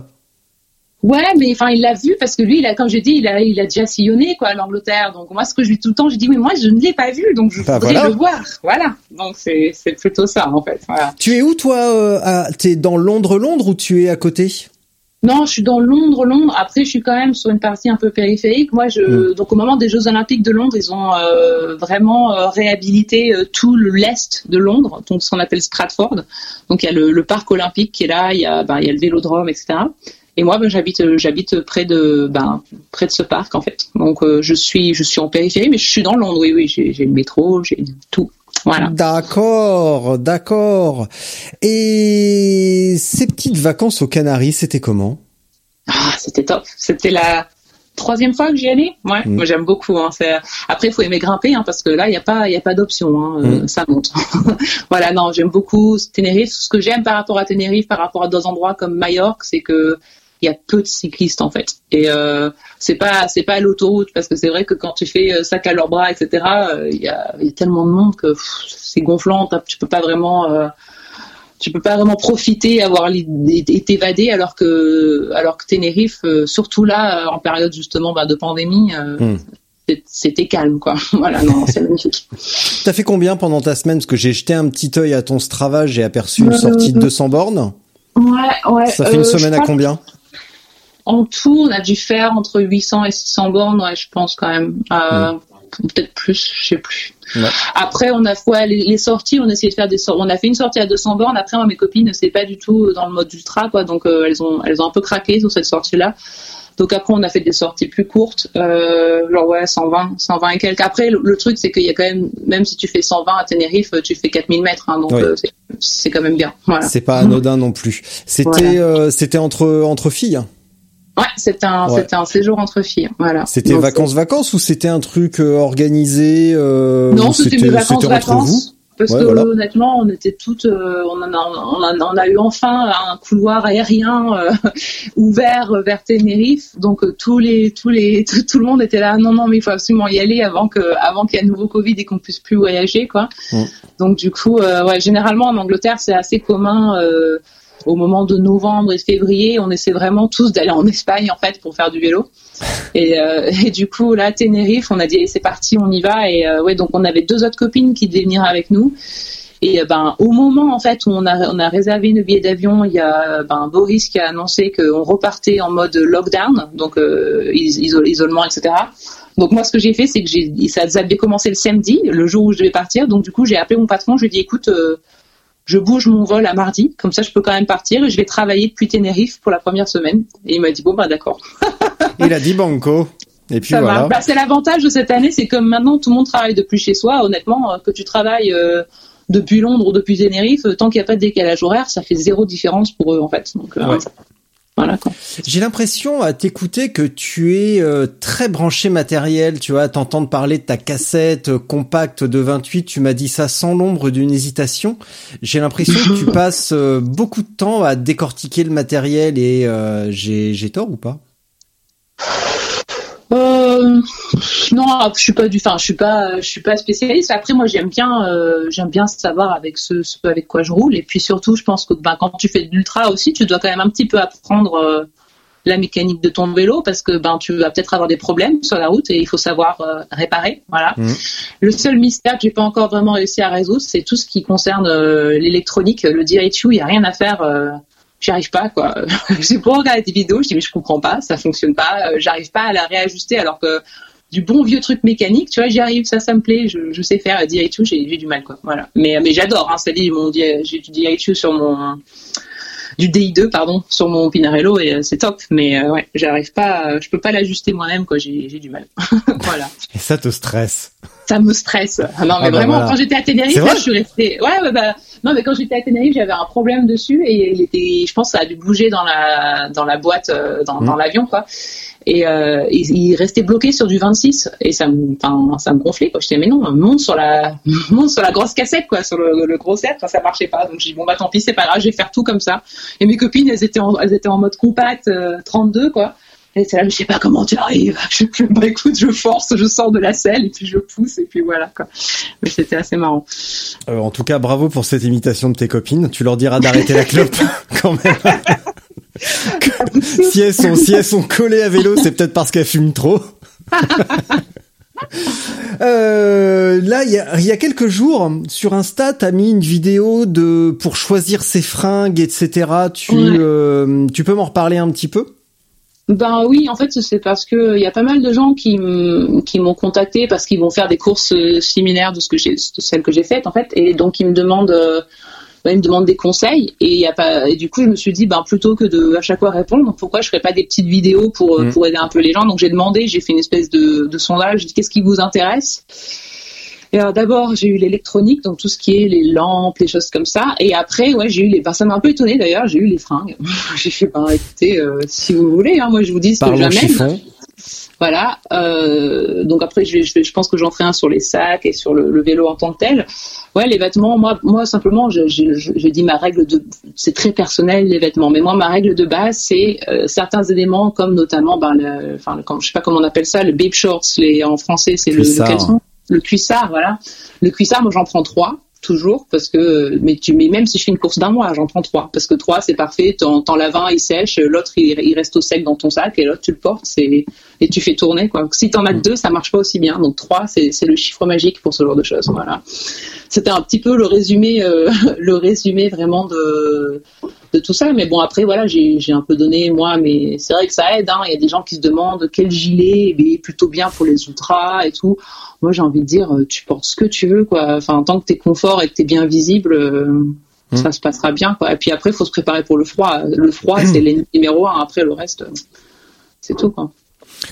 Ouais, mais enfin, il l'a vu parce que lui, il a, comme j'ai dit, il a, il a déjà sillonné quoi l'Angleterre. Donc moi, ce que je dis tout le temps, je dis oui, moi, je ne l'ai pas vu, donc je Bah, voudrais voilà. le voir. Voilà. Donc c'est, c'est plutôt ça en fait. Voilà. Tu es où toi euh, à- T'es dans Londres, Londres ou tu es à côté? Non, je suis dans Londres, Londres. Après, je suis quand même sur une partie un peu périphérique. Moi, je, donc au moment des Jeux Olympiques de Londres, ils ont euh, vraiment euh, réhabilité euh, tout le l'est de Londres, donc ce qu'on appelle Stratford. Donc il y a le, le parc olympique qui est là, il y a, ben, il y a le vélodrome, etc. Et moi, ben, j'habite, j'habite près de, ben, près de ce parc en fait. Donc je suis, je suis en périphérie, mais je suis dans Londres. Oui, oui, j'ai, j'ai le métro, j'ai tout. Voilà. D'accord, d'accord. Et ces petites vacances aux Canaries, c'était comment? Ah, c'était top. C'était la troisième fois que j'y allais? Ouais, Mm. moi j'aime beaucoup. Hein. Après, il faut aimer grimper hein, parce que là, il n'y a pas, il y a pas d'option. Hein. Euh, Mm. Ça monte. voilà, non, j'aime beaucoup Tenerife. Ce que j'aime par rapport à Tenerife, par rapport à d'autres endroits comme Majorque, c'est que il y a peu de cyclistes en fait. Et euh, c'est pas, c'est pas l'autoroute parce que c'est vrai que quand tu fais euh, sac à leurs bras, etc. euh, Il y, a, il y a tellement de monde que c'est gonflant. Tu peux pas vraiment. euh, tu peux pas vraiment profiter, avoir et t'évader alors que alors que Tenerife, euh, surtout là euh, en période justement bah, de pandémie, euh, Hmm. c'était calme quoi. voilà, non, c'est magnifique. T'as fait combien pendant ta semaine? Parce que j'ai jeté un petit œil à ton Strava, j'ai aperçu une Euh, sortie de 200 bornes. Ouais, ouais. Ça fait une euh, semaine à combien? En tout, on a dû faire entre 800 et 600 bornes, ouais, je pense quand même. Euh, Peut-être plus, je sais plus. Ouais. Après, on a ouais, les, les sorties, on a essayé de faire des sorties. On a fait une sortie à 200 bornes. Après, moi, mes copines, c'est pas du tout dans le mode ultra, quoi. Donc, euh, elles ont, elles ont un peu craqué sur cette sortie-là. Donc après, on a fait des sorties plus courtes, euh, genre ouais, 120, 120 et quelques. Après, le, le truc, c'est qu'il y a quand même, même si tu fais 120 à Tenerife, tu fais 4000 mètres, hein, donc Oui. euh, c'est- c'est quand même bien. Voilà. C'est pas anodin non plus. C'était Voilà. euh, c'était entre entre filles. Ouais, c'était un, Ouais. un séjour entre filles. Voilà. C'était Donc, vacances vacances ou c'était un truc euh, organisé euh, Non, c'était mes vacances c'était entre vous? vacances. Parce Ouais, que voilà. honnêtement, on était toutes, euh, on, en a, on, a, on a eu enfin un couloir aérien euh, ouvert vers Tenerife, donc euh, tous les, tous les, tout, tout le monde était là. Non, non, mais il faut absolument y aller avant que, avant qu'il y ait un nouveau Covid et qu'on puisse plus voyager, quoi. Mm. Donc du coup, euh, ouais, généralement en Angleterre, c'est assez commun. Au moment de novembre et février, on essaie vraiment tous d'aller en Espagne en fait pour faire du vélo. Et, euh, et du coup là, Tenerife, on a dit c'est parti, on y va. Et euh, ouais, donc on avait deux autres copines qui devaient venir avec nous. Et euh, ben au moment en fait où on a on a réservé nos billets d'avion, il y a ben Boris qui a annoncé qu'on repartait en mode lockdown, donc euh, isolement, etc. Donc moi, ce que j'ai fait, c'est que j'ai, ça avait commencé le samedi, le jour où je devais partir. Donc du coup, j'ai appelé mon patron. Je lui ai dit, écoute, euh, je bouge mon vol à mardi, comme ça, je peux quand même partir. Et je vais travailler depuis Tenerife pour la première semaine. Et il m'a dit, bon bah d'accord. il a dit banco. Et puis voilà. Bah, c'est l'avantage de cette année, c'est comme maintenant tout le monde travaille depuis chez soi. Honnêtement, euh, que tu travailles euh, depuis Londres ou depuis Tenerife, tant qu'il n'y a pas de décalage horaire, ça fait zéro différence pour eux en fait. Donc, voilà J'ai l'impression à t'écouter que tu es euh, très branché matériel, tu vois, t'entendre parler de ta cassette euh, compacte de 28, tu m'as dit ça sans l'ombre d'une hésitation. J'ai l'impression que tu passes euh, beaucoup de temps à décortiquer le matériel et j'ai tort ou pas? Euh, non, je suis pas du, enfin, je suis pas, je suis pas spécialiste. Après, moi, j'aime bien, euh, j'aime bien savoir avec ce, ce, avec quoi je roule. Et puis surtout, je pense que ben, quand tu fais de l'ultra aussi, tu dois quand même un petit peu apprendre euh, la mécanique de ton vélo parce que ben tu vas peut-être avoir des problèmes sur la route et il faut savoir réparer. Voilà. Mmh. Le seul mystère que j'ai pas encore vraiment réussi à résoudre, c'est tout ce qui concerne l'électronique, le DHU. Il y a rien à faire j'y arrive pas quoi. j'ai pour regarder des vidéos, je dis mais je comprends pas, ça fonctionne pas, euh, j'arrive pas à la réajuster alors que du bon vieux truc mécanique, tu vois, j'y arrive, ça, ça me plaît, je, je sais faire, tout, j'ai du mal quoi. Voilà. Mais mais j'adore, hein, c'est-à-dire j'ai du DIY sur mon du DI2 pardon sur mon Pinarello et euh, c'est top mais euh, ouais j'arrive pas je peux pas l'ajuster moi-même quoi j'ai du mal voilà et ça te stresse? Ça me stresse ah non mais ah bah vraiment quand j'étais à Tenerife je suis restée ouais bah non, mais quand j'étais à Tenerife, j'avais un problème dessus et il était, je pense, ça a dû bouger dans la dans la boîte, euh, dans, dans mm. l'avion, quoi. Et euh, il, restait bloqué sur du 26 et ça me, ça me gonflait. Quoi. Je disais mais non, monte sur la, monte sur la grosse cassette, quoi, sur le, le gros set. ça marchait pas. Donc j'ai dit bon bah tant pis, c'est pas grave, je vais faire tout comme ça. Et mes copines, elles étaient en, elles étaient en mode compact 32, euh, quoi. Et c'est là, je sais pas comment tu arrives. Je, bah écoute, je force, je sors de la selle et puis je pousse et puis voilà quoi. Mais c'était assez marrant. Euh, en tout cas, bravo pour cette imitation de tes copines. Tu leur diras d'arrêter la clope quand même. si elles sont si elles sont collées à vélo, c'est peut-être parce qu'elles fument trop. Euh, là, il y a, y a, quelques jours, sur Insta, t'as mis une vidéo de pour choisir ses fringues, etc. Tu, euh, tu peux m'en reparler un petit peu? Ben oui, en fait, c'est parce que il y a pas mal de gens qui qui m'ont contacté parce qu'ils vont faire des courses euh, similaires de ce que j'ai, celles que j'ai faites en fait, et donc ils me demandent, euh, ben, ils me demandent des conseils, et y a pas, et du coup je me suis dit, ben plutôt que de à chaque fois répondre, pourquoi je ferais pas des petites vidéos pour euh, mmh. pour aider un peu les gens? Donc j'ai demandé, j'ai fait une espèce de, de sondage, j'ai dit qu'est-ce qui vous intéresse? Et alors d'abord j'ai eu l'électronique, donc tout ce qui est les lampes, les choses comme ça. Et après, ouais, j'ai eu les. Ben, ça m'a un peu étonné d'ailleurs. J'ai eu les fringues. j'ai fait, ben écoutez, euh, si vous voulez, hein, moi je vous dis ce que j'amène. Voilà. Euh, donc après, je, je, je pense que j'en ferai un sur les sacs et sur le, le, vélo en tant que tel. Ouais, les vêtements. Moi, moi simplement, je, je, je dis ma règle de. C'est très personnel les vêtements, mais moi ma règle de base, c'est euh, certains éléments comme notamment, ben, le, enfin, le, je sais pas comment on appelle ça, le babe shorts. Les en français, c'est le, le caleçon le cuissard, voilà. Le cuissard, moi j'en prends trois toujours parce que mais tu mais même si je fais une course d'un mois j'en prends trois. Parce que trois c'est parfait. T'en, t'en laves un il sèche l'autre il, reste au sec dans ton sac et l'autre tu le portes c'est et tu fais tourner quoi. Si t'en as mm. deux ça marche pas aussi bien. Donc trois c'est, c'est le chiffre magique pour ce genre de choses voilà. C'était un petit peu le résumé euh, le résumé vraiment de de tout ça. Mais bon, après, voilà, j'ai un peu donné, moi, mais c'est vrai que ça aide. Hein. Il y a des gens qui se demandent quel gilet est plutôt bien pour les ultras et tout. Moi, j'ai envie de dire, euh, tu portes ce que tu veux, quoi. Enfin, tant que tu es confort et que tu es bien visible, euh, mmh. ça se passera bien, quoi. Et puis après, il faut se préparer pour le froid. Le froid, c'est le numéro un. Après, le reste, c'est tout, quoi.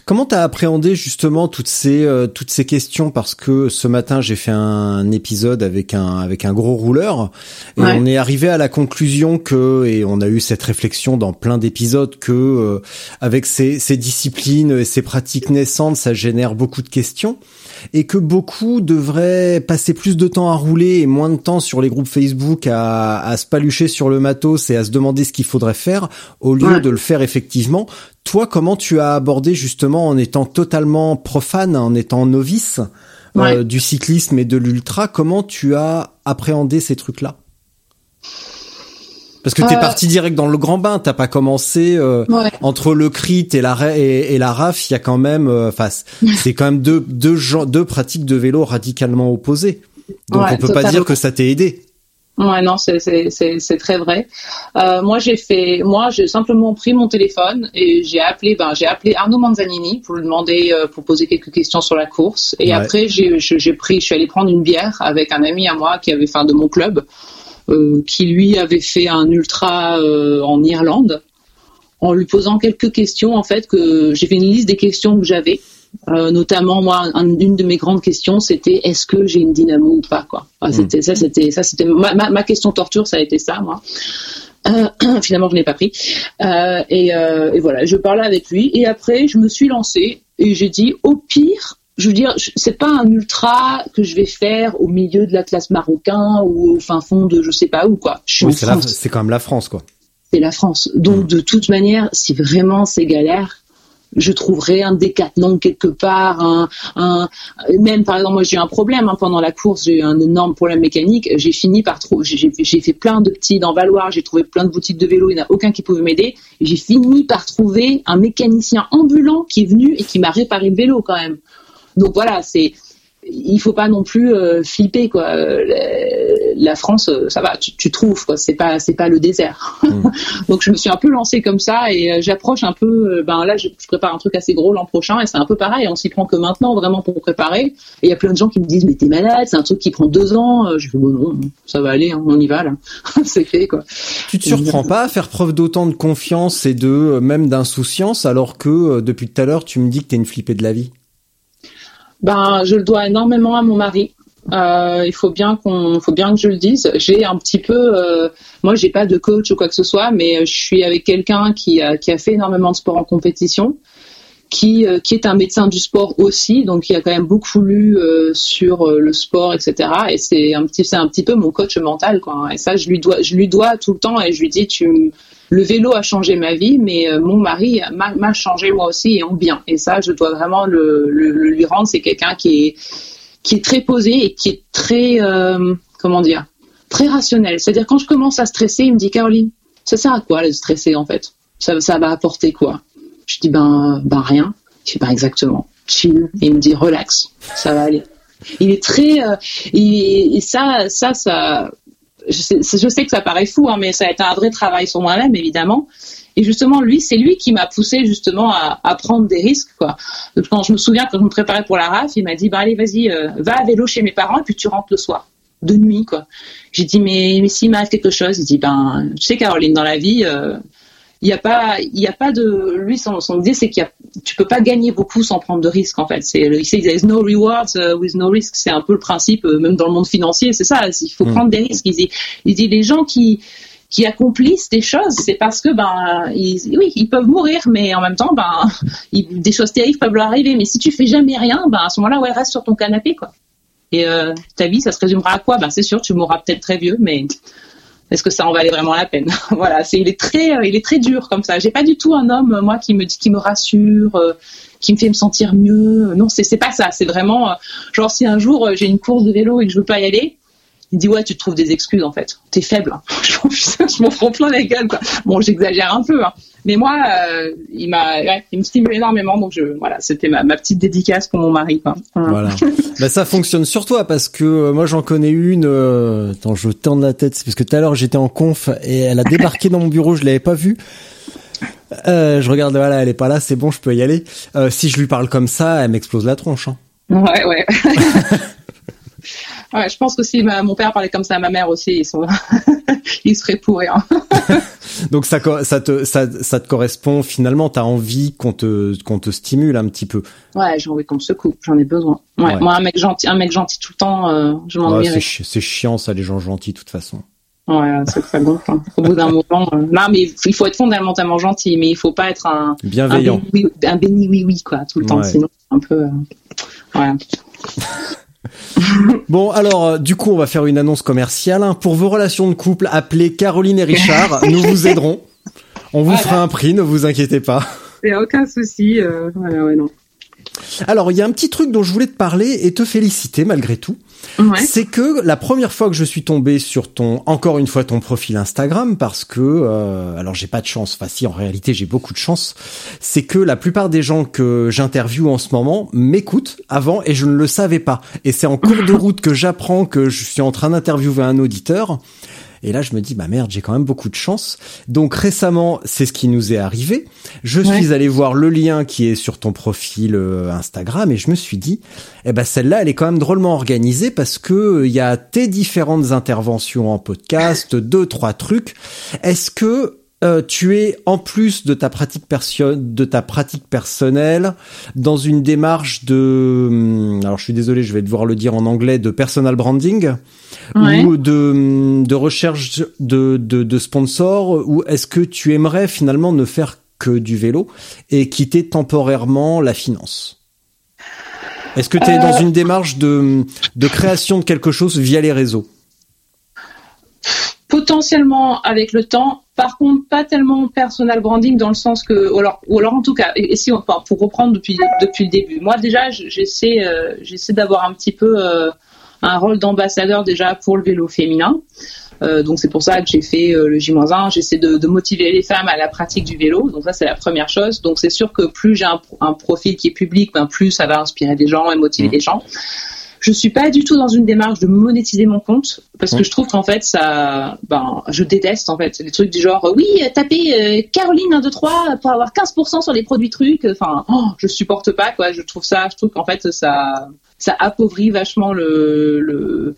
Comment t'as appréhendé justement toutes ces euh, toutes ces questions? Parce que ce matin j'ai fait un épisode avec un avec un gros rouleur et on est arrivé à la conclusion que et on a eu cette réflexion dans plein d'épisodes que euh, avec ces ces disciplines et ces pratiques naissantes ça génère beaucoup de questions et que beaucoup devraient passer plus de temps à rouler et moins de temps sur les groupes Facebook à, à se palucher sur le matos et à se demander ce qu'il faudrait faire au lieu de le faire effectivement. Toi, comment tu as abordé justement en étant totalement profane, en étant novice euh, du cyclisme et de l'ultra, comment tu as appréhendé ces trucs-là? Parce que t'es Euh, parti direct dans le grand bain, t'as pas commencé euh, Ouais. entre le crit et la et, et la raf, il y a quand même, euh, enfin, c'est quand même deux deux gens, deux pratiques de vélo radicalement opposées. Donc Ouais, on peut pas dire que ça t'ait aidé. Ouais, non, c'est très vrai. Euh, moi, j'ai fait, moi, j'ai simplement pris mon téléphone et j'ai appelé, ben, j'ai appelé Arnaud Manzanini pour lui demander, euh, pour poser quelques questions sur la course. Et Ouais. après, j'ai pris, je suis allée prendre une bière avec un ami à moi qui avait, enfin, de mon club, euh, qui lui avait fait un ultra en Irlande, en lui posant quelques questions. En fait, que j'ai fait une liste des questions que j'avais. Euh, notamment moi un- une de mes grandes questions c'était est-ce que j'ai une dynamo ou pas quoi? Enfin, c'était ça c'était ça c'était ma, ma, ma question torture ça a été ça moi. Euh, finalement je n'ai pas pris. Euh, et, et voilà je parlais avec lui et après je me suis lancée et j'ai dit au pire je veux dire c'est pas un ultra que je vais faire au milieu de l'Atlas marocain ou au fin fond de je sais pas où quoi. Je suis Oui, c'est quand même la France, quoi. c'est la France. Donc, de toute manière, si vraiment c'est galère, je trouverai un décathlon quelque part, un, un, même par exemple, moi j'ai eu un problème hein, pendant la course, j'ai eu un énorme problème mécanique, j'ai fini par trouver, j'ai fait plein de petits dans j'ai trouvé plein de boutiques de vélo, il n'y en a aucun qui pouvait m'aider, j'ai fini par trouver un mécanicien ambulant qui est venu et qui m'a réparé le vélo quand même. Donc voilà, c'est il faut pas non plus euh, flipper quoi. Euh, la, France, euh, ça va, tu, tu trouves quoi. C'est pas c'est pas le désert. Donc je me suis un peu lancée comme ça et euh, j'approche un peu. ben là, je, je prépare un truc assez gros l'an prochain et c'est un peu pareil. On s'y prend que maintenant vraiment pour préparer. Et il y a plein de gens qui me disent mais t'es malade, c'est un truc qui prend deux ans. Je dis bon non, ça va aller, hein, on y va là. c'est fait quoi. Tu te surprends pas à faire preuve d'autant de confiance et de même d'insouciance alors que euh, depuis tout à l'heure tu me dis que t'es une flippée de la vie? Ben, je le dois énormément à mon mari. Euh, il faut bien qu'on, faut bien que je le dise. J'ai un petit peu, euh, moi, j'ai pas de coach ou quoi que ce soit, mais je suis avec quelqu'un qui a, qui a fait énormément de sport en compétition, qui, euh, qui est un médecin du sport aussi, donc il a quand même beaucoup lu euh, sur euh, le sport, etc. Et c'est un petit, c'est un petit peu mon coach mental, quoi. Et ça, je lui dois, je lui dois tout le temps. Et je lui dis, tu, le vélo a changé ma vie, mais mon mari m'a m'a changé moi aussi et en bien. Et ça, je dois vraiment le, lui rendre. C'est quelqu'un qui est qui est très posé et qui est très comment dire très rationnel. C'est-à-dire quand je commence à stresser, il me dit Caroline, ça sert à quoi de stresser en fait? Ça ça va apporter quoi? Je dis ben ben rien. Je dis ben exactement. Chill. Il me dit relax, ça va aller. Il est très euh, et, ça ça ça je sais, que ça paraît fou, hein, mais ça a été un vrai travail sur moi-même, évidemment. Et justement, lui, c'est lui qui m'a poussé justement à, prendre des risques. Quoi. Quand je me souviens, quand je me préparais pour la RAF, il m'a dit, bah, allez, vas-y, euh, va à vélo chez mes parents et puis tu rentres le soir, de nuit. quoi. J'ai dit, mais, mais s'il m'arrive quelque chose, il dit, ben, tu sais, Caroline, dans la vie, euh, il n'y a pas, il y a pas de, lui, son, son idée, c'est qu'il y a, tu peux pas gagner beaucoup sans prendre de risques, en fait. C'est, il sait, there's no rewards uh, with no risk. C'est un peu le principe, euh, même dans le monde financier, c'est ça. Il faut mmh. prendre des risques. Il dit, il dit, les gens qui, qui accomplissent des choses, c'est parce que ben ils, oui, ils peuvent mourir, mais en même temps, ben ils, des choses terribles peuvent leur arriver. Mais si tu fais jamais rien, ben à ce moment-là, ouais, reste sur ton canapé, quoi. Et euh, ta vie, ça se résumera à quoi? Ben c'est sûr, tu mourras peut-être très vieux, mais est-ce que ça en valait vraiment la peine Voilà, c'est il est très, euh, il est très dur comme ça. J'ai pas du tout un homme, moi, qui me dit, qui me rassure. Euh, qui me fait me sentir mieux. Non, c'est c'est pas ça. C'est vraiment euh, genre si un jour j'ai une course de vélo et que je veux pas y aller, il dit ouais tu te trouves des excuses en fait t'es faible hein. je m'en prends plein la gueule quoi. bon j'exagère un peu hein. mais moi euh, il m'a ouais, il me stimule énormément donc je voilà c'était ma, ma, petite dédicace pour mon mari quoi. voilà bah ça fonctionne sur toi parce que euh, moi j'en connais une euh, attends je tourne la tête c'est parce que tout à l'heure j'étais en conf et elle a débarqué dans mon bureau je l'avais pas vue je regarde voilà elle est pas là c'est bon je peux y aller si je lui parle comme ça elle m'explose la tronche hein. ouais ouais Ouais, je pense que si ma, mon père parlait comme ça à ma mère aussi, ils sont, ils seraient pour rien. Donc ça, ça te, ça, ça te correspond finalement. T'as envie qu'on te, qu'on te stimule un petit peu. Ouais, j'ai envie qu'on me secoue. J'en ai besoin. Ouais, ouais, Moi, un mec gentil, un mec gentil tout le temps, euh, je m'ennuie. Ouais, c'est, c'est chiant ça, les gens gentils de toute façon. Ouais, c'est ça gonfle. Hein. Au bout d'un moment, euh... non, mais il faut être fondamentalement gentil, mais il faut pas être un bienveillant, un béni, un béni oui oui quoi, tout le temps. Sinon, un peu, euh... ouais. Bon, alors, euh, du coup, on va faire une annonce commerciale. Hein. Pour vos relations de couple, appelez Caroline et Richard. nous vous aiderons. On vous voilà. fera un prix, ne vous inquiétez pas. Il n'y a aucun souci. Euh, voilà, ouais, non. Alors, il y a un petit truc dont je voulais te parler et te féliciter malgré tout. C'est que la première fois que je suis tombé sur ton, encore une fois ton profil Instagram, parce que, euh, alors j'ai pas de chance, enfin si en réalité j'ai beaucoup de chance, c'est que la plupart des gens que j'interviewe en ce moment m'écoutent avant et je ne le savais pas. Et c'est en cours de route que j'apprends que je suis en train d'interviewer un auditeur. Et là, je me dis, bah merde, j'ai quand même beaucoup de chance. Donc récemment, c'est ce qui nous est arrivé. Je suis allé voir le lien qui est sur ton profil euh, Instagram et je me suis dit, eh ben celle-là, elle est quand même drôlement organisée parce que euh, il y a tes différentes interventions en podcast, deux trois trucs. Est-ce que euh, tu es en plus de ta pratique de ta pratique personnelle dans une démarche de hum, alors je suis désolé je vais devoir le dire en anglais de personal branding ou de hum, de recherche de de, de sponsors ou est-ce que tu aimerais finalement ne faire que du vélo et quitter temporairement la finance? Est-ce que tu es dans euh. une démarche de hum, de création de quelque chose via les réseaux? Potentiellement avec le temps. Par contre, pas tellement personal branding dans le sens que, ou alors, ou alors en tout cas, et, si, enfin, pour reprendre depuis depuis le début. Moi déjà, j'essaie euh, j'essaie d'avoir un petit peu euh, un rôle d'ambassadeur déjà pour le vélo féminin. Euh, donc c'est pour ça que j'ai fait le J-1. J'essaie de, motiver les femmes à la pratique du vélo. Donc ça c'est la première chose. Donc c'est sûr que plus j'ai un, profil qui est public, ben plus ça va inspirer des gens et motiver des gens. Je suis pas du tout dans une démarche de monétiser mon compte parce que je trouve qu'en fait ça, ben, je déteste en fait les trucs du genre oui tapez euh, Caroline 1 2 3 pour avoir 15% sur les produits trucs. Enfin, oh, je supporte pas quoi. Je trouve ça, je trouve qu'en fait ça, ça appauvrit vachement le, le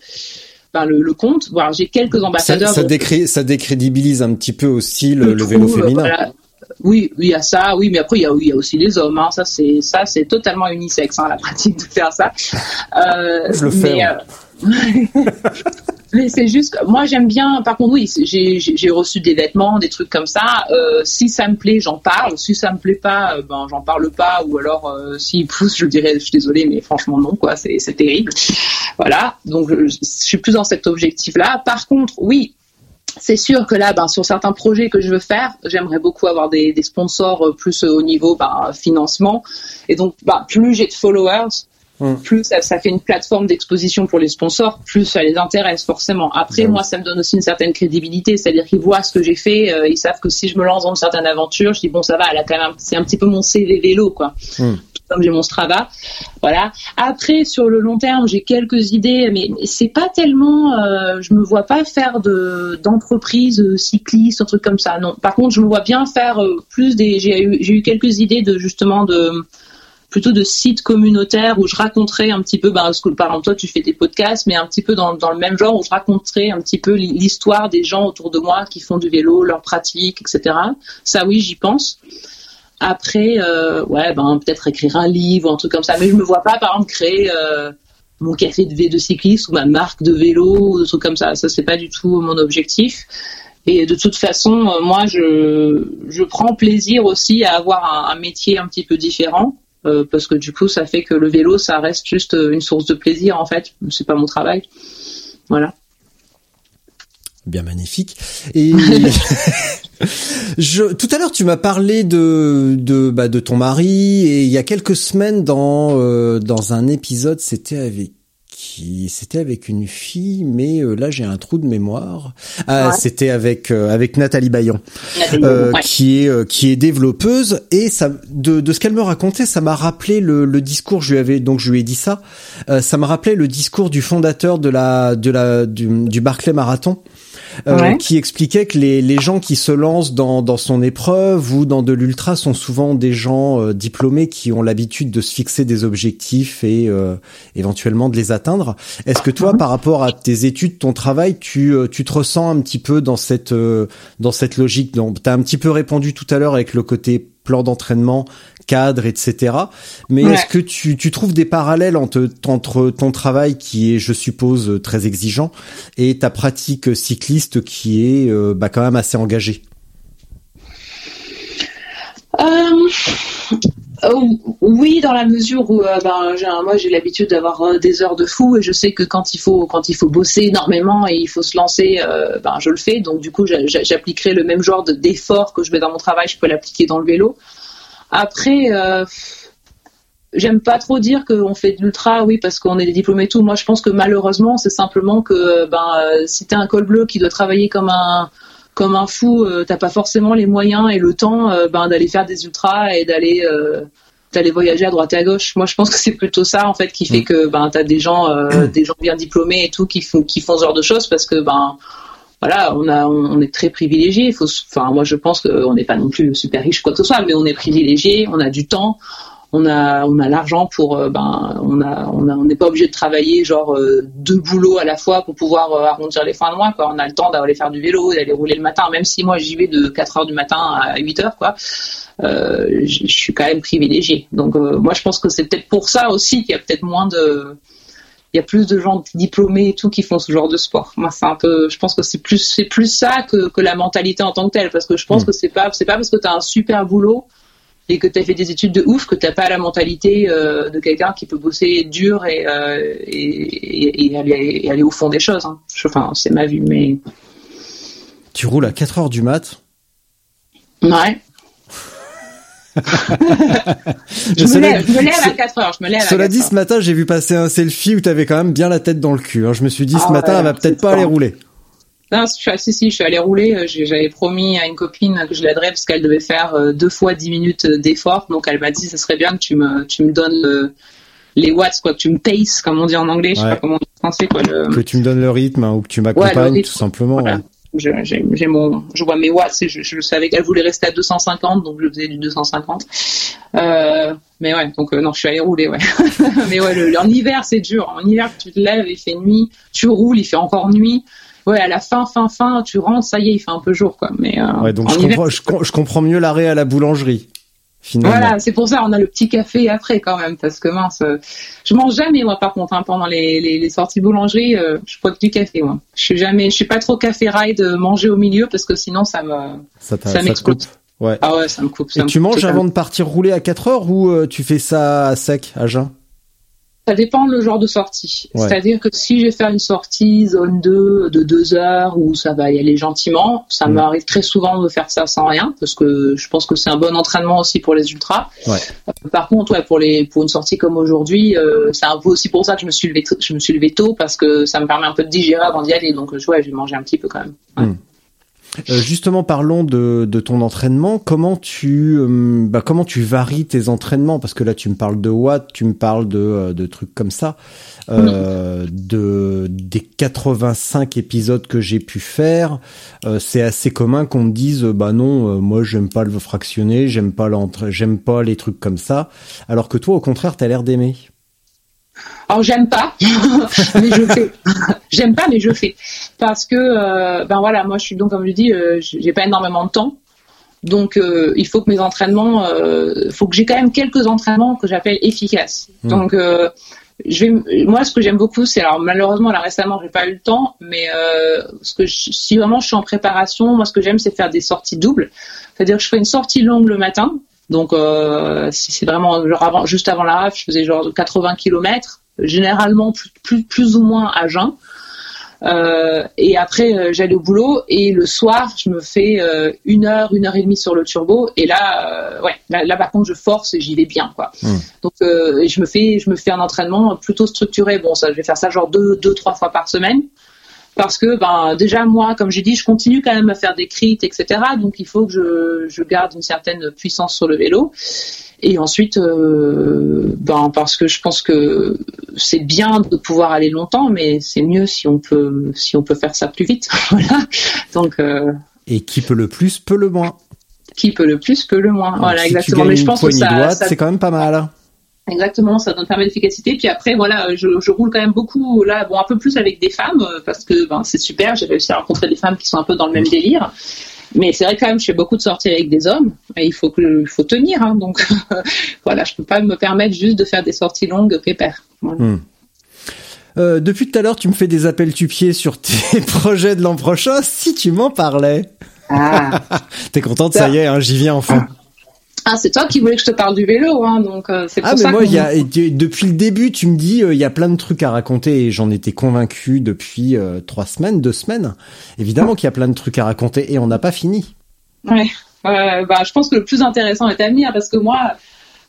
ben, le, compte. Voilà, j'ai quelques ambassadeurs. Ça, ça, ça, décrédibilise un petit peu aussi le, vélo féminin. Oui, il y a ça, oui, mais après il y a, il y a aussi les hommes. Hein. Ça c'est ça c'est totalement unisexe hein, la pratique de faire ça. Euh, Je le fais. Mais, euh, mais c'est juste, moi j'aime bien. Par contre, oui, j'ai reçu des vêtements, des trucs comme ça. Euh, si ça me plaît, j'en parle. Si ça me plaît pas, ben j'en parle pas. Ou alors, s'il pousse, je dirais, je suis désolée, mais franchement non, quoi. C'est terrible. Voilà. Donc, je, je suis plus dans cet objectif-là. Par contre, oui, c'est sûr que là, ben, sur certains projets que je veux faire, j'aimerais beaucoup avoir des, sponsors euh, plus au niveau ben, financement. Et donc, ben, plus j'ai de followers, hmm. plus ça, fait une plateforme d'exposition pour les sponsors, plus ça les intéresse forcément. Après, moi, ça me donne aussi une certaine crédibilité, c'est-à-dire qu'ils voient ce que j'ai fait, euh, ils savent que si je me lance dans une certaine aventure, je dis bon, ça va, elle a quand même, c'est un petit peu mon CV vélo, quoi. Hmm comme j'ai mon Strava. Voilà. Après, sur le long terme, j'ai quelques idées, mais c'est pas tellement. Euh, je me vois pas faire de d'entreprise euh, cycliste, un truc comme ça. Non. Par contre, je me vois bien faire plus des. J'ai eu j'ai eu quelques idées de justement de plutôt de sites communautaires où je raconterais un petit peu, bah, parce que par exemple toi tu fais des podcasts, mais un petit peu dans, dans le même genre où je raconterais un petit peu l'histoire des gens autour de moi qui font du vélo, leurs pratiques, etc. Ça oui, j'y pense. Après, euh, ouais, ben peut-être écrire un livre, un truc comme ça. Mais je me vois pas, par exemple, créer euh, mon café de, de cycliste ou ma marque de vélo ou des trucs comme ça. Ça, c'est pas du tout mon objectif. Et de toute façon, euh, moi, je, je prends plaisir aussi à avoir un, métier un petit peu différent. Parce que du coup, ça fait que le vélo, ça reste juste une source de plaisir, en fait. C'est pas mon travail. Voilà bien magnifique. Et je, tout à l'heure, tu m'as parlé de de bah, de ton mari et il y a quelques semaines dans euh, dans un épisode, c'était avec qui c'était avec une fille, mais euh, là j'ai un trou de mémoire. Ah, c'était avec euh, avec Nathalie Bayon, qui est qui est développeuse et ça de, de ce qu'elle me racontait, ça m'a rappelé le, le discours. Je lui avais donc je lui ai dit ça. ça m'a rappelé le discours du fondateur de la de la du, du Barclay Marathon euh, qui expliquait que les, les gens qui se lancent dans, dans son épreuve ou dans de l'ultra sont souvent des gens euh, diplômés qui ont l'habitude de se fixer des objectifs et euh, éventuellement de les atteindre. Est-ce que toi, mhm. par rapport à tes études, ton travail, tu, tu te ressens un petit peu dans cette dans cette logique? Tu as un petit peu répondu tout à l'heure avec le côté plan d'entraînement, cadre, etc. Mais est-ce que tu, tu, trouves des parallèles entre, entre ton travail qui est, je suppose, très exigeant et ta pratique cycliste qui est euh, bah, quand même assez engagée? Euh, oui, dans la mesure où euh, ben, moi j'ai l'habitude d'avoir des heures de fou et je sais que quand il faut quand il faut bosser énormément et il faut se lancer, ben, je le fais. Donc du coup j'appliquerai le même genre d'effort que je mets dans mon travail, je peux l'appliquer dans le vélo. Après, euh, j'aime pas trop dire qu'on fait de l'ultra, oui, parce qu'on est des diplômés et tout. Moi, je pense que malheureusement, c'est simplement que ben, euh, si t'es un col bleu qui doit travailler comme un comme un fou, euh, t'as pas forcément les moyens et le temps euh, ben, d'aller faire des ultras et d'aller euh, d'aller voyager à droite et à gauche. Moi, je pense que c'est plutôt ça en fait qui fait que ben t'as des gens euh, des gens bien diplômés et tout qui font qui font ce genre de choses parce que ben voilà, on a on est très privilégié. Faut, enfin moi je pense qu'on n'est pas non plus super riche quoi que ce soit, mais on est privilégié, on a du temps on a on a l'argent pour euh, ben on a on a on n'est pas obligé de travailler genre euh, deux boulots à la fois pour pouvoir euh, arrondir les fins de mois quoi on a le temps d'aller faire du vélo d'aller rouler le matin même si moi j'y vais de 4 heures du matin à 8 heures quoi euh, je suis quand même privilégié donc euh, moi je pense que c'est peut-être pour ça aussi qu'il y a peut-être moins de il y a plus de gens diplômés et tout qui font ce genre de sport. Moi, c'est un peu, je pense que c'est plus, c'est plus ça que, que la mentalité en tant que telle, parce que je pense Mm. que c'est pas, c'est pas parce que tu as un super boulot et que tu as fait des études de ouf que t'as pas la mentalité euh, de quelqu'un qui peut bosser dur et, euh, et, et- et aller, et aller au fond des choses. hein. Enfin, c'est ma vue, mais Tu roules à 4 heures du mat. ouais. Je me, lève, je me lève à ce- 4 heures. Je me lève à Cela 4 dit, heures. ce matin, j'ai vu passer un selfie où t'avais quand même bien la tête dans le cul. hein. Je me suis dit, ce Ah matin, ouais, elle va peut-être pas aller rouler. Non, je suis, ah, si, si, je suis allée rouler. euh, J'avais promis à une copine que je l'aiderais parce qu'elle devait faire euh, deux fois 10 minutes d'effort. Donc elle m'a dit, ce serait bien que tu me, tu me donnes le- les watts, quoi, que tu me paces, comme on dit en anglais. Je sais Ouais. pas comment on dit en français, quoi. Le, Que tu me donnes le rythme hein, ou que tu m'accompagnes, Ouais, tout simplement. Voilà. ouais. Je, j'ai, j'ai mon, je vois mes watts et je, je savais qu'elle voulait rester à 250, donc je faisais du 250. Euh, mais ouais, donc euh, non, je suis allée rouler, ouais. mais ouais, le, en hiver, c'est dur. En hiver, tu te lèves, il fait nuit, tu roules, il fait encore nuit. Ouais, à la fin, fin, fin, tu rentres, ça y est, il fait un peu jour, quoi. Mais euh, Ouais, donc je hiver, comprends, je, com- je comprends mieux l'arrêt à la boulangerie, finalement. voilà, c'est pour ça on a le petit café après quand même, parce que mince, euh, je mange jamais moi par contre hein, pendant les, les, les sorties boulangerie, euh, je bois que du café moi. Je suis jamais, je suis pas trop café ride manger au milieu parce que sinon ça me, Ça, Ça m'explose. Ouais. ah ouais, ça me coupe. ça Et me tu coupe manges avant de partir rouler à 4 heures ou euh, tu fais ça à sec, à jeun? Ça dépend le genre de sortie. Ouais. C'est-à-dire que si je vais faire une sortie zone 2 de 2 heures où ça va y aller gentiment, ça Mm. m'arrive très souvent de faire ça sans rien parce que je pense que c'est un bon entraînement aussi pour les ultras. Ouais. Euh, Par contre, ouais, pour les pour une sortie comme aujourd'hui, euh, c'est un peu aussi pour ça que je me suis levé je me suis levé tôt parce que ça me permet un peu de digérer avant d'y aller. Donc je- ouais, j'ai mangé un petit peu quand même. Ouais. Euh, justement, parlons de, de ton entraînement. Comment tu, euh, bah, comment tu varies tes entraînements? Parce que là, tu me parles de watts, tu me parles de, euh, de trucs comme ça. Euh, de des 85 épisodes que j'ai pu faire, euh, c'est assez commun qu'on me dise, bah non, euh, moi j'aime pas le fractionner, j'aime pas j'aime pas les trucs comme ça. Alors que toi, au contraire, t'as l'air d'aimer. Alors j'aime pas, mais je fais. j'aime pas, mais je fais parce que euh, ben voilà, moi je suis donc comme je dis, euh, j'ai pas énormément de temps, donc euh, il faut que mes entraînements, euh, faut que j'ai quand même quelques entraînements que j'appelle efficaces. Mm. Donc je vais, moi ce que j'aime beaucoup, c'est alors malheureusement là récemment j'ai pas eu le temps, mais ce que je- si vraiment je suis en préparation, moi ce que j'aime c'est faire des sorties doubles, c'est-à-dire que je fais une sortie longue le matin. Donc, euh, c'est vraiment genre avant, juste avant la raf, je faisais genre 80 km, généralement plus, plus, plus ou moins à jeun. Euh, et après, euh, j'allais au boulot et le soir, je me fais euh, une heure, une heure et demie sur le turbo. Et là, ouais, là, là, par contre, je force et j'y vais bien, quoi. Mm. Donc, je me fais, je me fais un entraînement plutôt structuré. Bon, ça, je vais faire ça genre deux, deux, trois fois par semaine. Parce que, ben, déjà, moi, comme j'ai dit, je continue quand même à faire des crits, etc. Donc, il faut que je, je garde une certaine puissance sur le vélo. Et ensuite, euh, ben, parce que je pense que c'est bien de pouvoir aller longtemps, mais c'est mieux si on peut, si on peut faire ça plus vite. voilà. Donc, euh, Et qui peut le plus, peut le moins. qui peut le plus, peut le moins. Donc, voilà, si exactement. Mais je pense que ça, ça c'est quand même pas mal. Exactement, ça donne pas mal d'efficacité. Puis après, voilà, je, je roule quand même beaucoup là, bon, un peu plus avec des femmes euh, parce que ben, c'est super. J'ai réussi à rencontrer des femmes qui sont un peu dans le même délire. Mais c'est vrai quand même, je fais beaucoup de sorties avec des hommes et il faut que, il faut tenir. Hein, donc voilà, je peux pas me permettre juste de faire des sorties longues pépère. Voilà. Euh, depuis tout à l'heure, tu me fais des appels tu pieds sur tes projets de l'an prochain. Si tu m'en parlais, Ah, t'es contente, ça y est, hein, j'y viens enfin. Ah c'est toi qui voulais que je te parle du vélo, hein, donc euh, c'est pour Ah mais ça moi, y a, depuis le début, tu me dis, euh, il y a plein de trucs à raconter et j'en étais convaincu depuis euh, trois semaines, deux semaines. Évidemment qu'il y a plein de trucs à raconter et on n'a pas fini. Ouais. Bah, je pense que le plus intéressant est à venir parce que moi,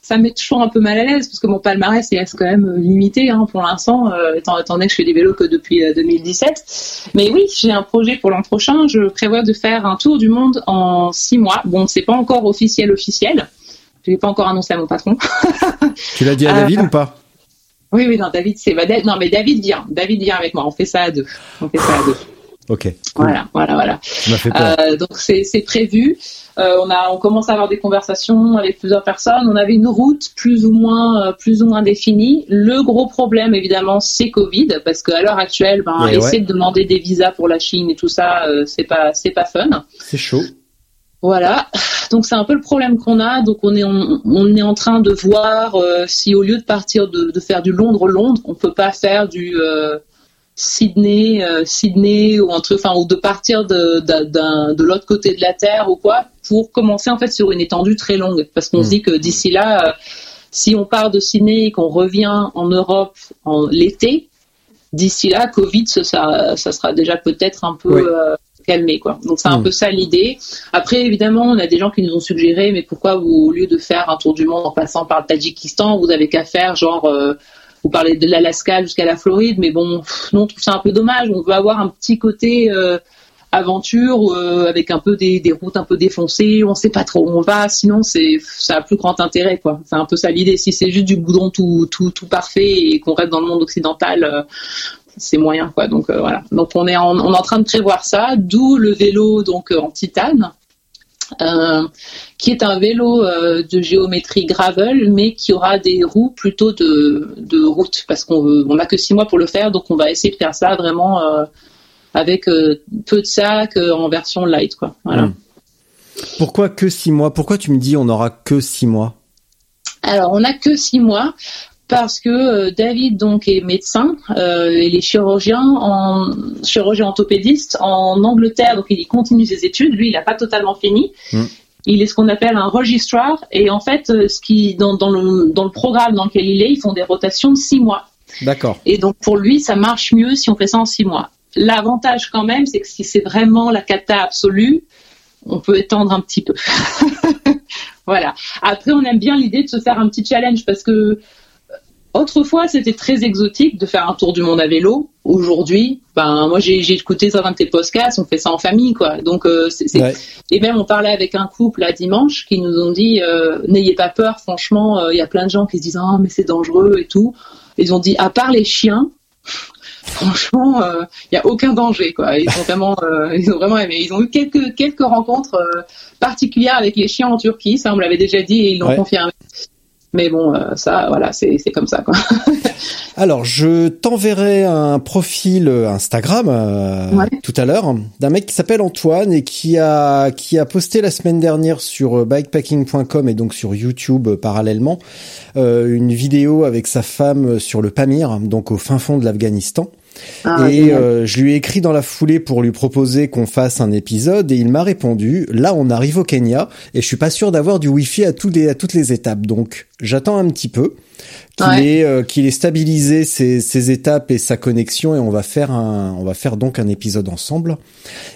ça me met toujours un peu mal à l'aise parce que mon palmarès est quand même euh, limité hein, pour l'instant, euh, étant, donné que je fais des vélos que depuis 2017. Mais oui, j'ai un projet pour l'an prochain. Je prévois de faire un tour du monde en six mois. Bon, c'est pas encore officiel officiel. Je l'ai pas encore annoncé à mon patron. tu l'as dit à David ou pas? Oui, oui, non, David, c'est non, mais David vient. David vient avec moi. On fait ça à deux. On fait ça à deux. Ok. Voilà, voilà, voilà. Euh, donc c'est prévu. Euh, on a, on commence à avoir des conversations avec plusieurs personnes. On avait une route plus ou moins, euh, plus ou moins définie. Le gros problème, évidemment, c'est Covid, parce qu'à l'heure actuelle, ben, essayer de demander des visas pour la Chine et tout ça, c'est pas, c'est pas fun. C'est chaud. Voilà, donc c'est un peu le problème qu'on a. Donc on est on, on est en train de voir si au lieu de partir de, de faire du Londres-Londres, on peut pas faire du Sydney, euh, Sydney ou entre, enfin, ou de partir de, de, de l'autre côté de la Terre ou quoi, pour commencer en fait sur une étendue très longue, parce qu'on se hmm. dit que d'ici là, euh, si on part de Sydney et qu'on revient en Europe en l'été, d'ici là, Covid, ça, ça, sera déjà peut-être un peu euh, calmé, quoi. Donc c'est un hmm. peu ça l'idée. Après, évidemment, on a des gens qui nous ont suggéré, mais pourquoi vous, au lieu de faire un tour du monde en passant par le Tadjikistan, vous avez qu'à faire genre vous parlez de l'Alaska jusqu'à la Floride, mais bon, non, on trouve ça un peu dommage. On veut avoir un petit côté euh, aventure euh, avec un peu des, routes un peu défoncées. On sait pas trop où on va. Sinon, c'est ça a plus grand intérêt. C'est un peu ça l'idée. Si c'est juste du goudron tout tout tout parfait et qu'on reste dans le monde occidental. Euh, c'est moyen donc voilà donc on est en, on est en train de prévoir ça d'où le vélo donc en titane euh, qui est un vélo euh, de géométrie gravel, mais qui aura des roues plutôt de, de route, parce qu'on n'a que six mois pour le faire, donc on va essayer de faire ça vraiment euh, avec peu de sacs en version light. Quoi. Voilà. Hmm. Pourquoi que six mois? Pourquoi tu me dis on n'aura que six mois? Alors, on n'a que six mois parce que euh, David donc est médecin euh, et les chirurgiens en chirurgien orthopédiste en Angleterre donc il continue ses études. Lui il n'a pas totalement fini. Mm. il est ce qu'on appelle un registrar. Et en fait euh, ce qui dans, dans, le, dans le programme dans lequel il est ils font des rotations de six mois. D'accord. Et donc pour lui ça marche mieux si on fait ça en six mois. L'avantage quand même c'est que si c'est vraiment la cata absolue on peut étendre un petit peu. Voilà. Après on aime bien l'idée de se faire un petit challenge parce que Autrefois, c'était très exotique de faire un tour du monde à vélo. Aujourd'hui, ben moi j'ai écouté ça dans tes podcasts, on fait ça en famille quoi. Donc euh, et même on parlait avec un couple à dimanche qui nous ont dit euh, n'ayez pas peur, franchement, euh, il y a plein de gens qui se disent ah mais c'est dangereux et tout. Ils ont dit à part les chiens, franchement, il n'y a aucun danger quoi. Ils ont vraiment, ils ont vraiment aimé. Ils ont eu quelques quelques rencontres particulières avec les chiens en Turquie, ça on me l'avait déjà dit et ils l'ont confirmé. Mais bon, euh, ça, voilà, c'est comme ça, quoi. Alors, je t'enverrai un profil Instagram euh, tout à l'heure d'un mec qui s'appelle Antoine et qui a qui a posté la semaine dernière sur euh, bikepacking.com et donc sur YouTube parallèlement une vidéo avec sa femme sur le Pamir, donc au fin fond de l'Afghanistan. Ah, et euh, je lui ai écrit dans la foulée pour lui proposer qu'on fasse un épisode et il m'a répondu là on arrive au Kenya et je suis pas sûr d'avoir du wifi à toutes les à toutes les étapes donc j'attends un petit peu qu'il ait euh, qu'il ait stabilisé ses, ses, étapes et sa connexion et on va faire un on va faire donc un épisode ensemble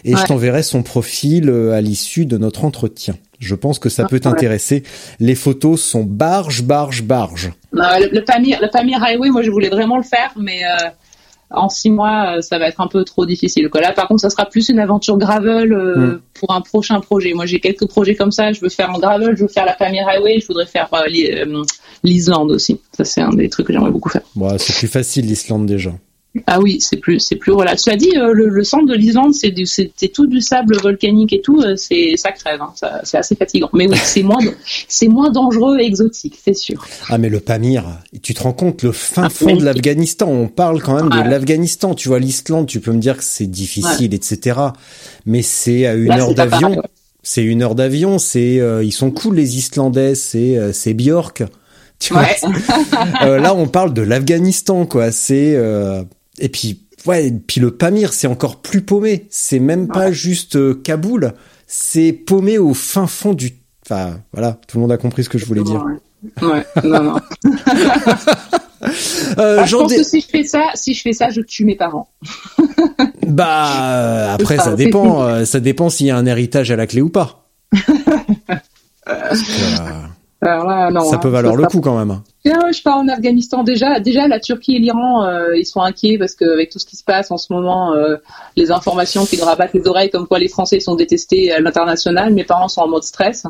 et je t'enverrai son profil euh, à l'issue de notre entretien. Je pense que ça peut t'intéresser. Les photos sont barge, barge, barge. le, le, Pamir, le Pamir Highway, moi je voulais vraiment le faire, mais euh, en six mois, euh, ça va être un peu trop difficile. Là, par contre, ça sera plus une aventure gravel euh, mm. pour un prochain projet. Moi, j'ai quelques projets comme ça. Je veux faire en gravel, je veux faire la Pamir Highway, je voudrais faire euh, l'Islande aussi. Ça, c'est un des trucs que j'aimerais beaucoup faire. Bon, c'est plus facile l'Islande déjà. Ah oui, c'est plus, c'est plus voilà. Tu as dit, euh, le, centre de l'Islande, c'est du, c'était tout du sable volcanique et tout. Euh, c'est, ça crève, hein, c'est assez fatigant. Mais oui, c'est moins, c'est moins dangereux et exotique, c'est sûr. Ah mais le Pamir, tu te rends compte le fin ah, fond de l'Afghanistan. On parle quand même de l'Afghanistan. Tu vois l'Islande, tu peux me dire que c'est difficile, etc. Mais c'est à une heure d'avion. C'est une heure d'avion. C'est, euh, ils sont cool les Islandais. C'est, c'est. Tu vois, là, on parle de l'Afghanistan, quoi. C'est et puis, ouais, puis le Pamir, c'est encore plus paumé. C'est même pas juste euh, Kaboul, c'est paumé au fin fond du. Enfin, voilà, tout le monde a compris ce que je voulais dire. Ouais, non, non. euh, ah, je pense que si je fais ça, si je fais ça, je tue mes parents. bah après, ça dépend. Euh, ça dépend s'il y a un héritage à la clé ou pas. Alors là, non, Ça hein, peut valoir le pas. coup quand même. Tiens, je pars en Afghanistan déjà. Déjà, la Turquie et l'Iran, euh, ils sont inquiets parce qu'avec tout ce qui se passe en ce moment, euh, les informations qui nous rabattent les oreilles, comme quoi les Français sont détestés à l'international, mes parents sont en mode stress.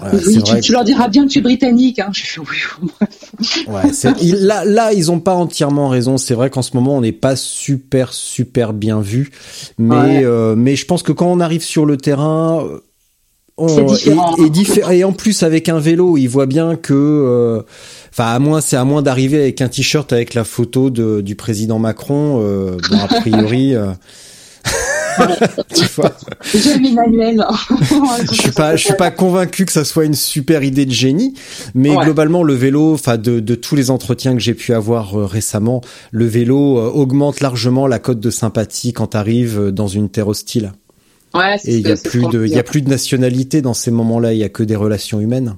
Ouais, oui, c'est tu, leur diras bien que tu es britannique. Hein. Je fais, oui, bref. Ouais, c'est- il- là, là, ils ont pas entièrement raison. C'est vrai qu'en ce moment, on n'est pas super, super bien vu. Mais, Ouais. euh, mais je pense que quand on arrive sur le terrain, euh, on, C'est différent. Et, et diffé- et en plus avec un vélo, il voit bien que, euh, enfin, à moins, c'est à moins d'arriver avec un t-shirt avec la photo de, du président Macron. euh, bon, a priori, euh, tu vois. Je suis pas, je suis pas convaincu que ça soit une super idée de génie, mais Ouais. globalement le vélo, enfin de, de tous les entretiens que j'ai pu avoir euh, récemment, le vélo euh, augmente largement la cote de sympathie quand euh, dans une terre hostile. Ouais, Et il y a plus de, il dit. y a plus de nationalité dans ces moments-là, il y a que des relations humaines.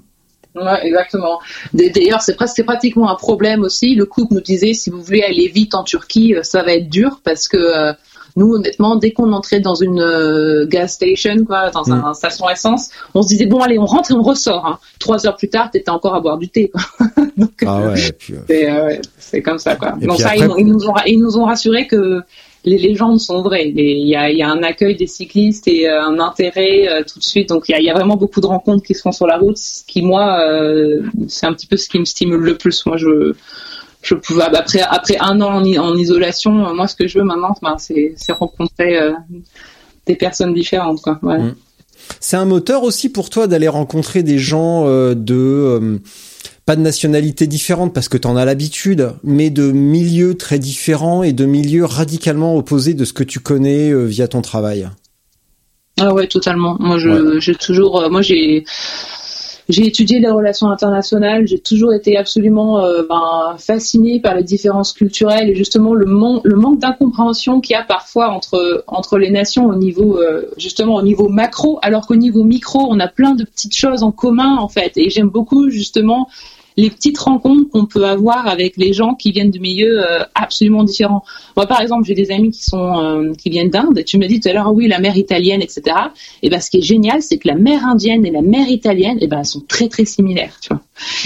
Ouais, exactement. D'ailleurs, c'est presque pratiquement un problème aussi. Le couple nous disait si vous voulez aller vite en Turquie, euh, ça va être dur parce que euh, nous, honnêtement, dès qu'on entrait dans une euh, gas station, quoi, dans Mm. un station essence, on se disait bon allez, on rentre et on ressort. Hein. Trois heures plus tard, t'étais encore à boire du thé. Quoi. Donc, Ah ouais, euh, c'est comme ça quoi. Et Donc ça, après- ils, ils nous ont ils nous ont rassuré que les légendes sont vraies. Il y a, un accueil des cyclistes et euh, un intérêt euh, tout de suite. Donc il y, a, vraiment beaucoup de rencontres qui se font sur la route, ce qui moi euh, c'est un petit peu ce qui me stimule le plus. Moi je je pouvais après après un an en, isolation, moi ce que je veux maintenant, ben, c'est rencontrer des personnes différentes quoi. Ouais. Mm. C'est un moteur aussi pour toi d'aller rencontrer des gens de pas de nationalité différente parce que t'en as l'habitude, mais de milieux très différents et de milieux radicalement opposés de ce que tu connais euh, via ton travail. Ah ouais, totalement. Moi, je, j'ai toujours, euh, moi, j'ai, j'ai étudié les relations internationales. J'ai toujours été absolument euh, ben, fascinée par les différences culturelles et justement le, man- le manque d'incompréhension qu'il y a parfois entre entre les nations au niveau euh, justement au niveau macro, alors qu'au niveau micro, on a plein de petites choses en commun en fait. Et j'aime beaucoup justement les petites rencontres qu'on peut avoir avec les gens qui viennent de milieux euh, absolument différents. Moi, par exemple, j'ai des amis qui sont euh, qui viennent d'Inde. Tu me dis tout à l'heure, oui, la mère italienne, etc. Et ben, ce qui est génial, c'est que la mère indienne et la mère italienne, et ben, elles sont très très similaires, tu vois.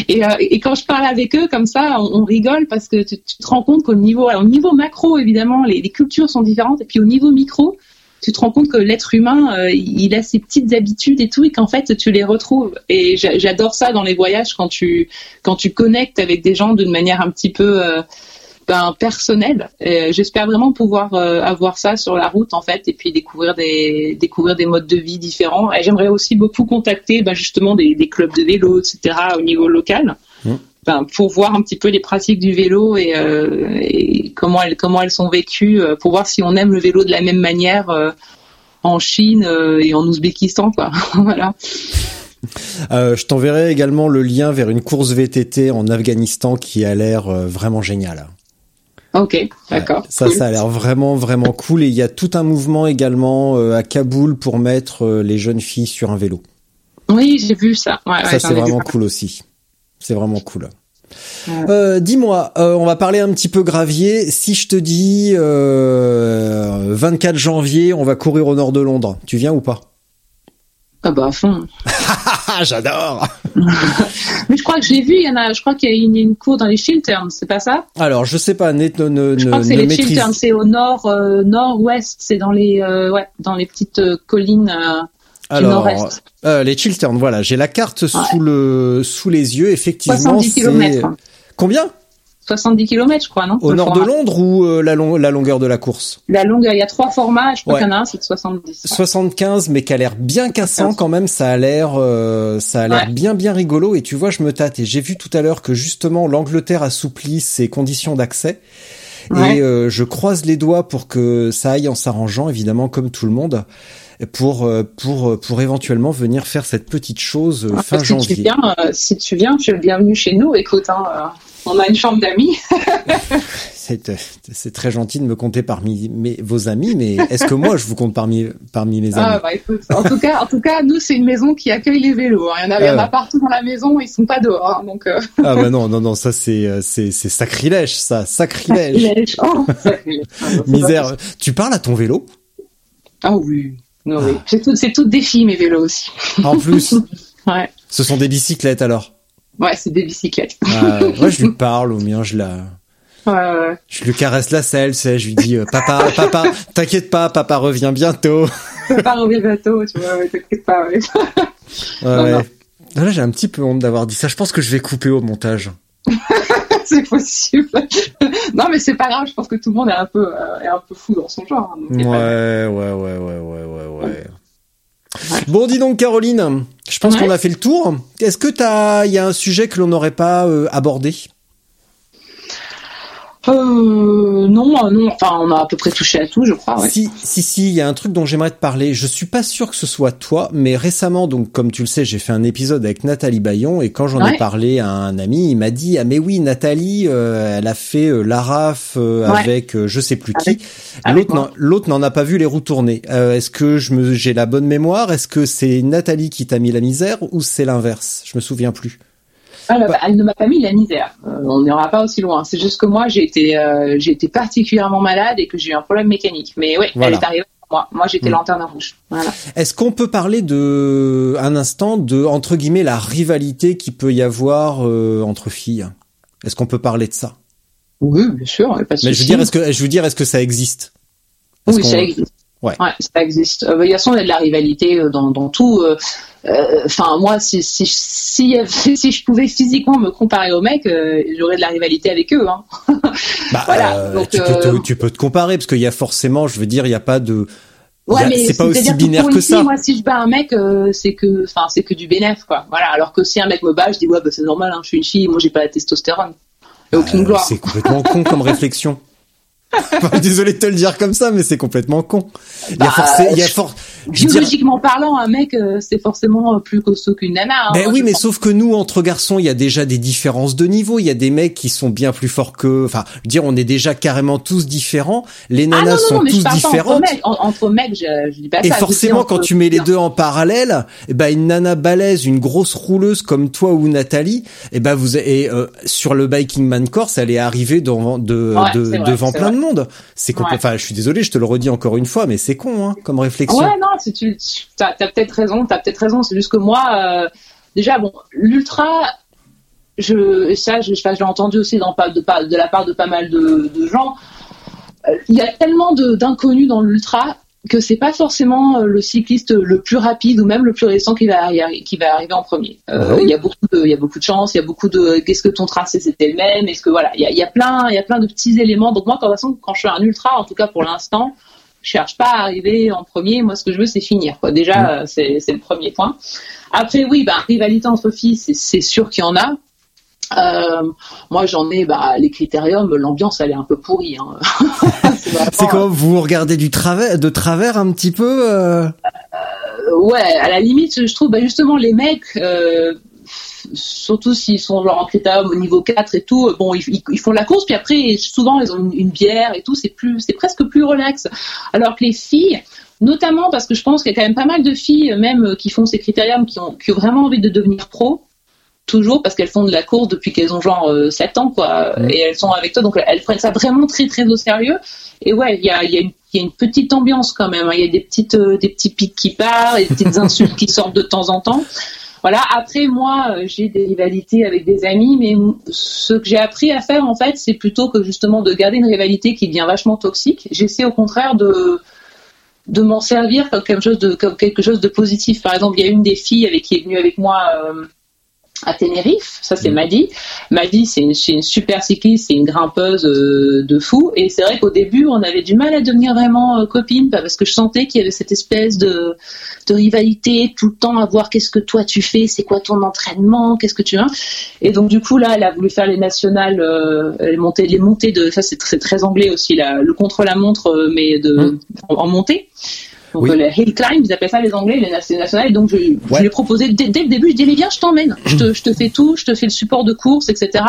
Et, euh, et quand je parle avec eux comme ça, on, rigole parce que tu, te rends compte qu'au niveau, au niveau macro, évidemment, les, les cultures sont différentes, et puis au niveau micro, tu te rends compte que l'être humain, euh, il a ses petites habitudes et tout, et qu'en fait, tu les retrouves. Et j'a- j'adore ça dans les voyages quand tu quand tu connectes avec des gens d'une manière un petit peu euh, ben, personnelle. Euh, J'espère vraiment pouvoir avoir ça sur la route en fait, et puis découvrir des découvrir des modes de vie différents. Et j'aimerais aussi beaucoup contacter ben, justement des clubs de vélo, etc. au niveau local. Ben, pour voir un petit peu les pratiques du vélo et, euh, et comment elles comment elles sont vécues, euh, pour voir si on aime le vélo de la même manière euh, en Chine et en Ouzbékistan, quoi. voilà. Euh, je t'enverrai également le lien vers une course VTT en Afghanistan qui a l'air vraiment génial. Ok, d'accord. Ouais, ça, Cool. ça a l'air vraiment, vraiment cool. Et il y a tout un mouvement également à Kaboul pour mettre les jeunes filles sur un vélo. Oui, j'ai vu ça. Ouais, ça, c'est vraiment cool aussi. C'est vraiment cool. Euh, Dis-moi, euh, on va parler un petit peu gravier. Si je te dis euh, 24 janvier, on va courir au nord de Londres, tu viens ou pas? Ah bah à fond. J'adore Mais je crois que je l'ai vu, il y en a, je crois qu'il y a une, une cour dans les Chilterns, c'est pas ça? Alors, je sais pas, ne, ne, ne, Je crois que c'est les maîtrise- Chilterns, c'est au nord, euh, nord-ouest, c'est dans les, euh, ouais, dans les petites euh, collines euh, Alors, euh, les Chilterns, voilà, j'ai la carte sous le sous les yeux. Effectivement, 70 c'est km. combien? 70 km, je crois, non? Au nord de. Londres ou euh, la, long- la longueur de la course? La longueur, il y a trois formats, je crois Ouais. qu'il y en a un, c'est de 70. 75, mais qui a l'air bien cassant quand même. Ça a l'air, euh, ça a l'air Ouais. bien bien rigolo. Et tu vois, je me tâte. Et j'ai vu tout à l'heure que justement l'Angleterre assouplit ses conditions d'accès. Ouais. Et euh, je croise les doigts pour que ça aille en s'arrangeant, évidemment, comme tout le monde, pour euh, pour euh, pour éventuellement venir faire cette petite chose euh, Ah, fin si tu janvier. viens, si tu viens, tu es le bienvenu chez nous. Écoute, hein, on a une chambre d'amis. C'est c'est très gentil de me compter parmi mes, vos amis, mais est-ce que moi je vous compte parmi parmi mes amis Ah bah écoute, en tout cas, en tout cas, nous c'est une maison qui accueille les vélos. hein. Il y en a, il y en a Ah. partout dans la maison, ils sont pas dehors. hein, donc euh, Ah bah non non non ça c'est c'est sacrilège ça sacrilège. sacrilège. Oh, sacrilège. Ah, c'est Misère. Tu parles à ton vélo? Ah oui. Non, oui. C'est tout, c'est tout défi mes vélos aussi. En plus, Ouais. ce sont des bicyclettes alors. Ouais, c'est des bicyclettes. Euh, moi, je lui parle au mien, je la, Ouais, ouais. je lui caresse la selle, c'est, je lui dis, euh, papa, papa, t'inquiète pas, papa revient bientôt. Faut pas revenir bientôt, tu vois, ouais, t'inquiète pas. Ouais. Ouais, Non, non. Là, j'ai un petit peu honte d'avoir dit ça. Je pense que je vais couper au montage. c'est possible. non, mais c'est pas grave. Je pense que tout le monde est un peu, euh, est un peu fou dans son genre. hein, donc Ouais, ouais, ouais, ouais, ouais, ouais, ouais. Bon, dis donc, Caroline, je pense Ouais. qu'on a fait le tour. Est-ce que t'as, il y a un sujet que l'on n'aurait pas euh, abordé? Euh, non, euh, non. Enfin, on a à peu près touché à tout, je crois. Ouais. Si, si, si, il y a un truc dont j'aimerais te parler. Je suis pas sûr que ce soit toi, mais récemment, donc comme tu le sais, j'ai fait un épisode avec Nathalie Bayon et quand j'en ai parlé à un ami, il m'a dit ah mais oui, Nathalie, euh, elle a fait euh, l'ARAF euh, Ouais. avec je sais plus Avec- qui. avec L'autre n'en- l'autre n'en a pas vu les roues tourner. Est-ce que je me j'ai la bonne mémoire? Est-ce que c'est Nathalie qui t'a mis la misère ou c'est l'inverse? Je me souviens plus. Ah, bah, elle ne m'a pas mis la misère. Euh, on n'ira pas aussi loin. C'est juste que moi, j'ai été, euh, j'ai été particulièrement malade et que j'ai eu un problème mécanique. Mais oui, Voilà. elle est arrivée moi. Moi, j'étais Mm. lanterne rouge. Voilà. Est-ce qu'on peut parler de un instant de entre guillemets la rivalité qui peut y avoir euh, entre filles? Est-ce qu'on peut parler de ça? Oui, bien sûr. Pas de Mais je veux dire, est-ce que je veux dire, est-ce que ça existe? Oui, ça existe. Ouais. ça existe. De toute façon, il y a de la rivalité dans, dans tout. Euh, euh, Enfin, moi, si, si, si, si je pouvais physiquement me comparer aux mecs, euh, j'aurais de la rivalité avec eux. Hein. Bah, Voilà, euh, donc, tu, peux te, tu peux te comparer parce qu'il y a forcément, je veux dire, il y a pas de. Ouais, mais c'est pas aussi binaire que ça. fille, Moi, si je bats un mec, euh, c'est que, enfin, c'est que du bénéf, quoi. Voilà. Alors que si un mec me bat, je dis ouais, bah, c'est normal. Hein, je suis une fille, moi, j'ai pas la testostérone. Et aucune Euh, gloire. c'est complètement con comme réflexion. Enfin, Désolé de te le dire comme ça, mais c'est complètement con. Il y a Bah, il y a for... Biologiquement parlant, un mec, euh, c'est forcément plus costaud qu'une nana. hein. Ben oui, mais pense. sauf que nous, entre garçons, il y a déjà des différences de niveau. Il y a des mecs qui sont bien plus forts que, enfin, dire, on est déjà carrément tous différents. Les Ah nanas non, non, sont non, mais tous pas entre différentes. mecs. En- Entre mecs, je, je dis pas Et ça. forcément, quand tu mets les deux en parallèle, eh ben une nana balèze, une grosse rouleuse comme toi ou Nathalie, eh ben vous et euh, sur le Biking Man Course, elle est arrivée devant de, Ouais, de- c'est vrai, devant plein de monde. C'est compl- Ouais. enfin, je suis désolé, je te le redis encore une fois, mais c'est con hein, comme réflexion. Ouais, non, si tu, as, peut-être raison, t'as peut-être raison. C'est juste que moi, euh, déjà, bon, l'ultra, je, ça, je, je l'ai entendu aussi dans, de, pas- de la part de pas mal de, de gens. Euh, Il y a tellement de- d'inconnus dans l'ultra que c'est pas forcément euh, le cycliste le plus rapide ou même le plus récent qui va, qui va arriver en premier. Euh, Ah. Il y a beaucoup de, il y a beaucoup de chance, il y a beaucoup de, qu'est-ce que ton tracé c'était le même, est-ce que voilà, il y a, il y a plein, il y a plein de petits éléments. Donc moi, de toute façon, quand je fais un ultra, en tout cas pour l'instant, je cherche pas à arriver en premier. Moi, ce que je veux, c'est finir. Quoi. Déjà, euh, c'est c'est le premier point. Après, oui, bah, rivalité entre filles, c'est- c'est sûr qu'il y en a. Euh, moi, j'en ai, bah, les critériums, l'ambiance, elle est un peu pourrie. Hein. c'est quand vous regardez du travers, de travers un petit peu. euh, Euh, ouais, à la limite, je trouve, bah, justement, les mecs, euh, surtout s'ils sont genre en critérium au niveau 4 et tout, bon, ils, ils- font la course, puis après, souvent, ils ont une, une bière et tout, c'est plus, c'est presque plus relax. Alors que les filles, notamment parce que je pense qu'il y a quand même pas mal de filles, même, qui font ces critériums, qui ont, qui ont vraiment envie de devenir pro, toujours parce qu'elles font de la course depuis qu'elles ont genre euh, 7 ans, quoi, Mhm. et elles sont avec toi, donc elles prennent ça vraiment très, très au sérieux. Et ouais, il y a, y, a y a une petite ambiance quand même. hein. Il y a des petites, euh, des petits pics qui partent, et des petites insultes qui sortent de temps en temps. Voilà. Après, moi, euh, j'ai des rivalités avec des amis, mais ce que j'ai appris à faire, en fait, c'est plutôt que justement de garder une rivalité qui devient vachement toxique. J'essaie au contraire de de m'en servir comme quelque chose de comme quelque chose de positif. Par exemple, il y a une des filles avec qui est venue avec moi. euh, à Tenerife, ça c'est Maddy. Maddy, c'est une, super cycliste, c'est une grimpeuse euh, de fou. Et c'est vrai qu'au début, on avait du mal à devenir vraiment euh, copines parce que je sentais qu'il y avait cette espèce de, de rivalité tout le temps à voir qu'est-ce que toi tu fais, c'est quoi ton entraînement, qu'est-ce que tu as. Et donc du coup là, elle a voulu faire les nationales, euh, les montées, les montées de ça c'est très, anglais aussi, là, le contre la montre euh, mais de Mm. en, en montée. Donc Oui. euh, les hill climb, ils appellent ça les Anglais, les nation- nationales. Donc je, je Ouais. lui ai proposé dès, dès le début, je dis mais viens, je t'emmène, je te, je te fais tout, je te fais le support de course, etc.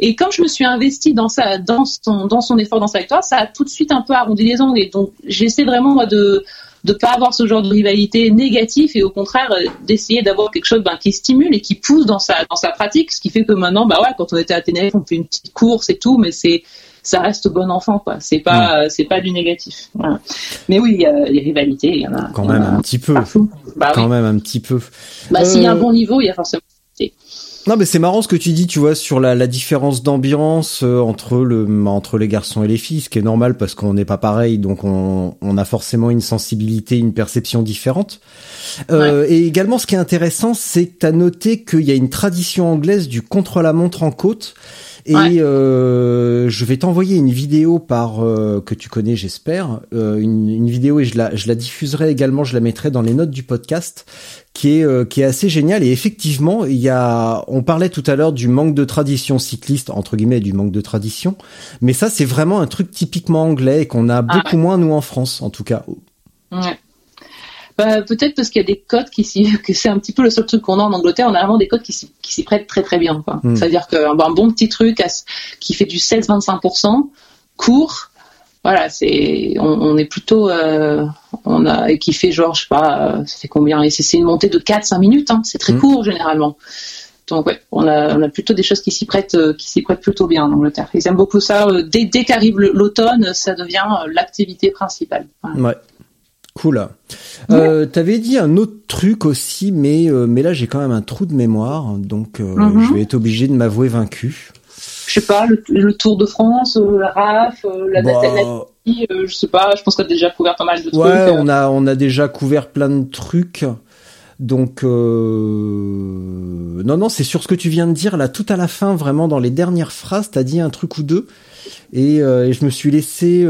Et quand je me suis investie dans sa, dans son, dans son effort, dans sa victoire, ça a tout de suite un peu arrondi les angles. Et donc j'essaie vraiment moi de de pas avoir ce genre de rivalité négative et au contraire euh, d'essayer d'avoir quelque chose ben, qui stimule et qui pousse dans sa dans sa pratique, ce qui fait que maintenant bah ouais quand on était à Tenerife on fait une petite course et tout, mais c'est ça reste bon enfant quoi. C'est pas euh, c'est pas du négatif. Voilà. Mais oui, il y a les rivalités, il y en a Quand même un petit peu. Bah, oui. Quand même un petit peu. Bah, s'il y a un Euh, bon niveau, il y a forcément. Non mais c'est marrant ce que tu dis, tu vois, sur la, la différence d'ambiance euh, entre le entre les garçons et les filles, ce qui est normal parce qu'on n'est pas pareil, donc on, on a forcément une sensibilité, une perception différente. Euh, Et également, ce qui est intéressant, c'est que tu as noté qu'il y a une tradition anglaise du contre-la-montre en côte. Et Ouais. euh, je vais t'envoyer une vidéo par euh, que tu connais, j'espère, euh, une, une vidéo et je la, je la diffuserai également, je la mettrai dans les notes du podcast, qui est euh, qui est assez génial. Et effectivement, il y a, on parlait tout à l'heure du manque de tradition cycliste entre guillemets, du manque de tradition, mais ça c'est vraiment un truc typiquement anglais et qu'on a beaucoup moins nous en France, en tout cas. Ouais. Bah, peut-être parce qu'il y a des codes qui s'y, que c'est un petit peu le seul truc qu'on a en Angleterre. On a vraiment des codes qui s'y, qui s'y prêtent très très bien. Quoi. Mm. C'est-à-dire qu'un un bon petit truc à qui fait du 16-25% court, voilà, c'est, on, on est plutôt, euh, on a, et qui fait genre, je sais pas, euh, ça fait combien? Et c'est, c'est une montée de 4-5 minutes. Hein, c'est très Mm. court généralement. Donc ouais, on a, on a plutôt des choses qui s'y prêtent, euh, qui s'y prêtent plutôt bien en Angleterre. Ils aiment beaucoup ça. Dès, dès qu'arrive l'automne, ça devient l'activité principale. Voilà. Ouais. Cool. Euh, T'avais dit un autre truc aussi, mais euh, mais là j'ai quand même un trou de mémoire, donc euh, Mhm. je vais être obligé de m'avouer vaincu. je sais pas, le, le Tour de France, euh, la RAF, euh, la Bah, Nathalie, euh, je sais pas, je pense qu'on a déjà couvert pas mal de trucs. Ouais, on a on a déjà couvert plein de trucs. Donc euh... non non, c'est sur ce que tu viens de dire là tout à la fin vraiment dans les dernières phrases, t'as dit un truc ou deux et, euh, et je me suis laissé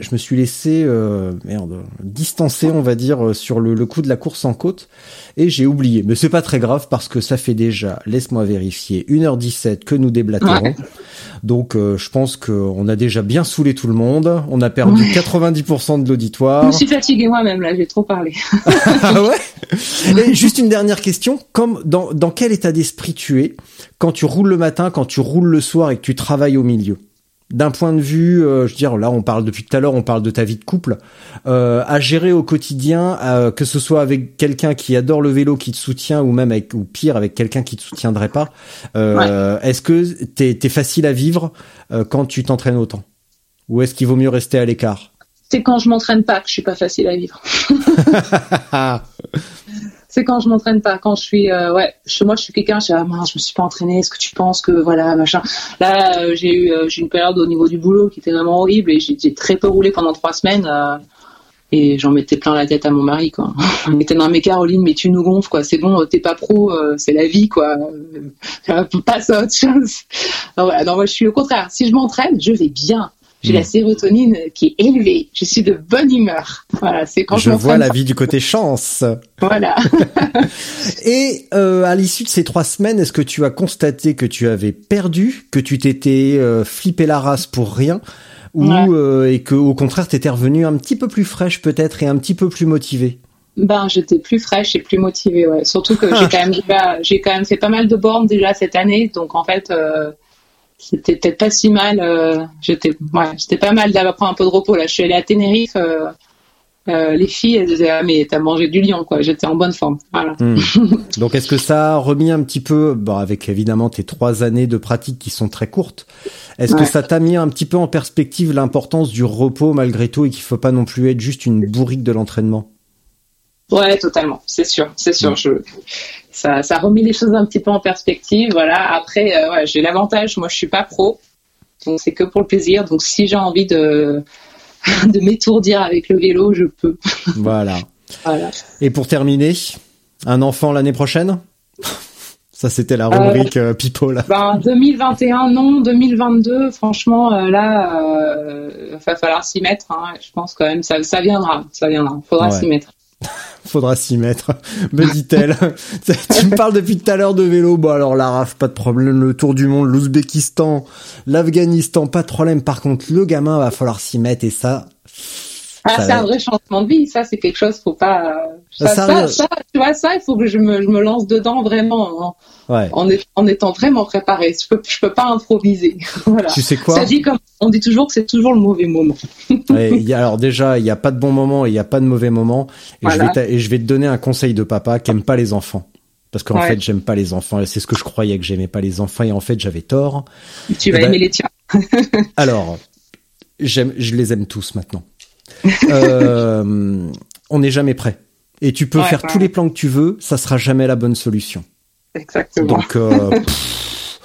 je me suis laissé euh, merde distancer on va dire euh, sur le, le coup de la course en côte et j'ai oublié mais c'est pas très grave parce que ça fait déjà laisse-moi vérifier 1h17 que nous déblatérons Ouais. donc euh, je pense qu'on a déjà bien saoulé tout le monde on a perdu Ouais. 90% de Je l'auditoire me suis fatiguée moi-même là, j'ai trop parlé. ah ouais? Et juste une dernière question. Comme dans, dans quel état d'esprit tu es quand tu roules le matin, quand tu roules le soir et que tu travailles au milieu? D'un point de vue, euh, je veux dire, là, on parle depuis tout à l'heure, on parle de ta vie de couple, euh, à gérer au quotidien, euh, que ce soit avec quelqu'un qui adore le vélo, qui te soutient, ou même avec, ou pire, avec quelqu'un qui te soutiendrait pas. Euh, Est-ce que t'es es facile à vivre euh, quand tu t'entraînes autant, ou est-ce qu'il vaut mieux rester à l'écart? C'est quand je m'entraîne pas que je suis pas facile à vivre. C'est quand je m'entraîne pas, quand je suis, euh, ouais, chez moi je suis quelqu'un, je ah je me suis pas entraîné, est-ce que tu penses que, voilà, machin. Là, euh, j'ai eu, euh, j'ai une période au niveau du boulot qui était vraiment horrible et j'ai très peu roulé pendant trois semaines. et j'en mettais plein la tête à mon mari, quoi. Il était dans mes Caroline, mais tu nous gonfles, quoi. C'est bon, t'es pas pro, c'est la vie, quoi. Passe à autre chose. Non, moi, je suis au contraire. Si je m'entraîne, je vais bien. J'ai la sérotonine qui est élevée. Je suis de bonne humeur. Voilà, c'est quand je, Je vois la vie du côté chance. Voilà. Et euh, à l'issue de ces trois semaines, est-ce que tu as constaté que tu avais perdu, que tu t'étais euh, flippé la race pour rien, ou Ouais. euh, et que au contraire t'étais revenu un petit peu plus fraîche peut-être et un petit peu plus motivé? Ben, j'étais plus fraîche et plus motivée, ouais. Surtout que j'ai quand même, déjà- j'ai quand même fait pas mal de bornes déjà cette année, donc en fait, euh, c'était peut-être pas si mal. euh, j'étais, ouais, j'étais pas mal d'avoir pris un peu de repos là. Je suis allée à Tenerife. euh, euh, les filles, elles disaient ah mais t'as mangé du lion quoi. J'étais en bonne forme. Voilà. Hmm. Donc est-ce que ça a remis un petit peu, bon, avec évidemment tes trois années de pratique qui sont très courtes, est-ce que ça t'a mis un petit peu en perspective l'importance du repos malgré tout et qu'il faut pas non plus être juste une bourrique de l'entraînement? Ouais, totalement. C'est sûr, c'est sûr. Mm. Je, ça, ça remet les choses un petit peu en perspective. Voilà. Après, euh, ouais, j'ai l'avantage. Moi, je suis pas pro, donc c'est que pour le plaisir. Donc, si j'ai envie de de m'étourdir avec le vélo, je peux. Voilà. Voilà. Et pour terminer, un enfant l'année prochaine? Ça c'était la rubrique euh, Pipo là. Ben 2021, non. 2022, franchement, euh, là, euh, va falloir s'y mettre. Hein. Je pense quand même, ça, ça viendra, ça viendra. Faudra Ouais. s'y mettre. Faudra s'y mettre, me dit-elle. tu me parles depuis tout à l'heure de vélo. Bon alors la RAF, pas de problème. Le tour du monde, l'Ouzbékistan, l'Afghanistan, pas de problème. Par contre, le gamin va falloir s'y mettre et ça. Ah, c'est un vrai changement de vie. Ça, c'est quelque chose. Faut pas. Ça, Ça, tu vois, ça, il faut que je me, je me lance dedans vraiment en, Ouais. en, est- en étant vraiment préparé. Je peux, je peux pas improviser. voilà. Tu sais quoi Ça dit comme on dit toujours que c'est toujours le mauvais moment. Ouais, il y a- Alors déjà, il y a pas de bon moment et il y a pas de mauvais moment. Et, je vais et je vais te donner un conseil de papa qui aime pas les enfants. Parce qu'en Ouais. fait, j'aime pas les enfants. Et c'est ce que je croyais que j'aimais pas les enfants. Et en fait, j'avais tort. Tu vas Eh ben, aimer les tiens. Alors, j'aime, je les aime tous maintenant. Euh, on n'est jamais prêt. et tu peux Ouais, faire ouais. tous les plans que tu veux, ça sera jamais la bonne solution. Exactement. Donc, euh, pff,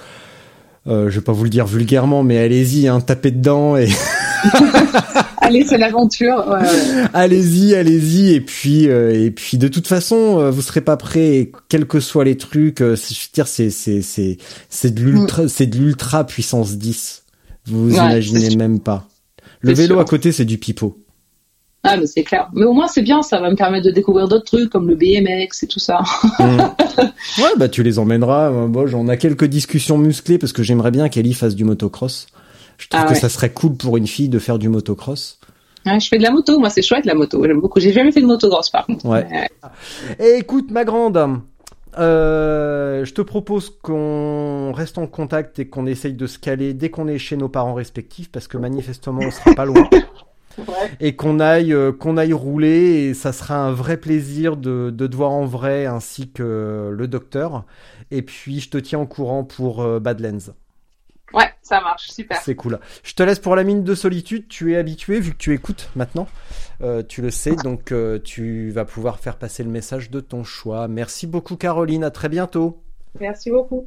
euh, je vais pas vous le dire vulgairement, mais allez-y, hein, tapez dedans et Allez, c'est l'aventure. Ouais, allez-y, allez-y. Et puis, euh, et puis, de toute façon, vous serez pas prêt, et quels que soient les trucs. c'est- je veux dire, c'est, c'est, c'est, c'est de l'ultra, c'est de l'ultra puissance 10. Vous Mm. Imaginez même pas. Le vélo sûr. à côté, c'est du pipeau. Ah, mais c'est clair. Mais au moins, c'est bien, ça va me permettre de découvrir d'autres trucs comme le BMX et tout ça. Mm. ouais, bah tu les emmèneras. Euh, Bon, on a quelques discussions musclées parce que j'aimerais bien qu'Ellie fasse du motocross. Je trouve Ah que ouais. ça serait cool pour une fille de faire du motocross. Ouais, je fais de la moto, moi, c'est chouette la moto. J'aime beaucoup. J'ai jamais fait de motocross par contre. Ouais. Et écoute, ma grande, euh, je te propose qu'on reste en contact et qu'on essaye de se caler dès qu'on est chez nos parents respectifs, parce que manifestement, on sera pas loin. Ouais. Et qu'on aille, euh, qu'on aille rouler, et ça sera un vrai plaisir de, de te voir en vrai, ainsi que le docteur. Et puis, je te tiens au courant pour euh, Badlands. Ouais, ça marche, super. C'est cool. Je te laisse pour la mine de solitude. Tu es habitué, vu que tu écoutes maintenant. Euh, tu le sais, donc euh, tu vas pouvoir faire passer le message de ton choix. Merci beaucoup, Caroline. À très bientôt. Merci beaucoup.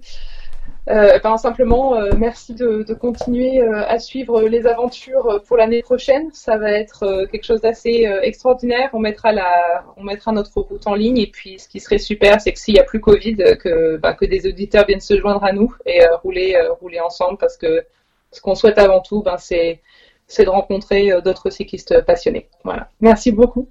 Euh, ben, simplement, euh, merci de, continuer euh, à suivre les aventures pour l'année prochaine. Ça va être quelque chose d'assez extraordinaire. On mettra la, on mettra notre route en ligne. Et puis, ce qui serait super, c'est que s'il n'y a plus Covid, que, ben, que des auditeurs viennent se joindre à nous et rouler, rouler ensemble, parce que ce qu'on souhaite avant tout, ben, c'est, c'est de rencontrer d'autres cyclistes passionnés. Voilà. Merci beaucoup.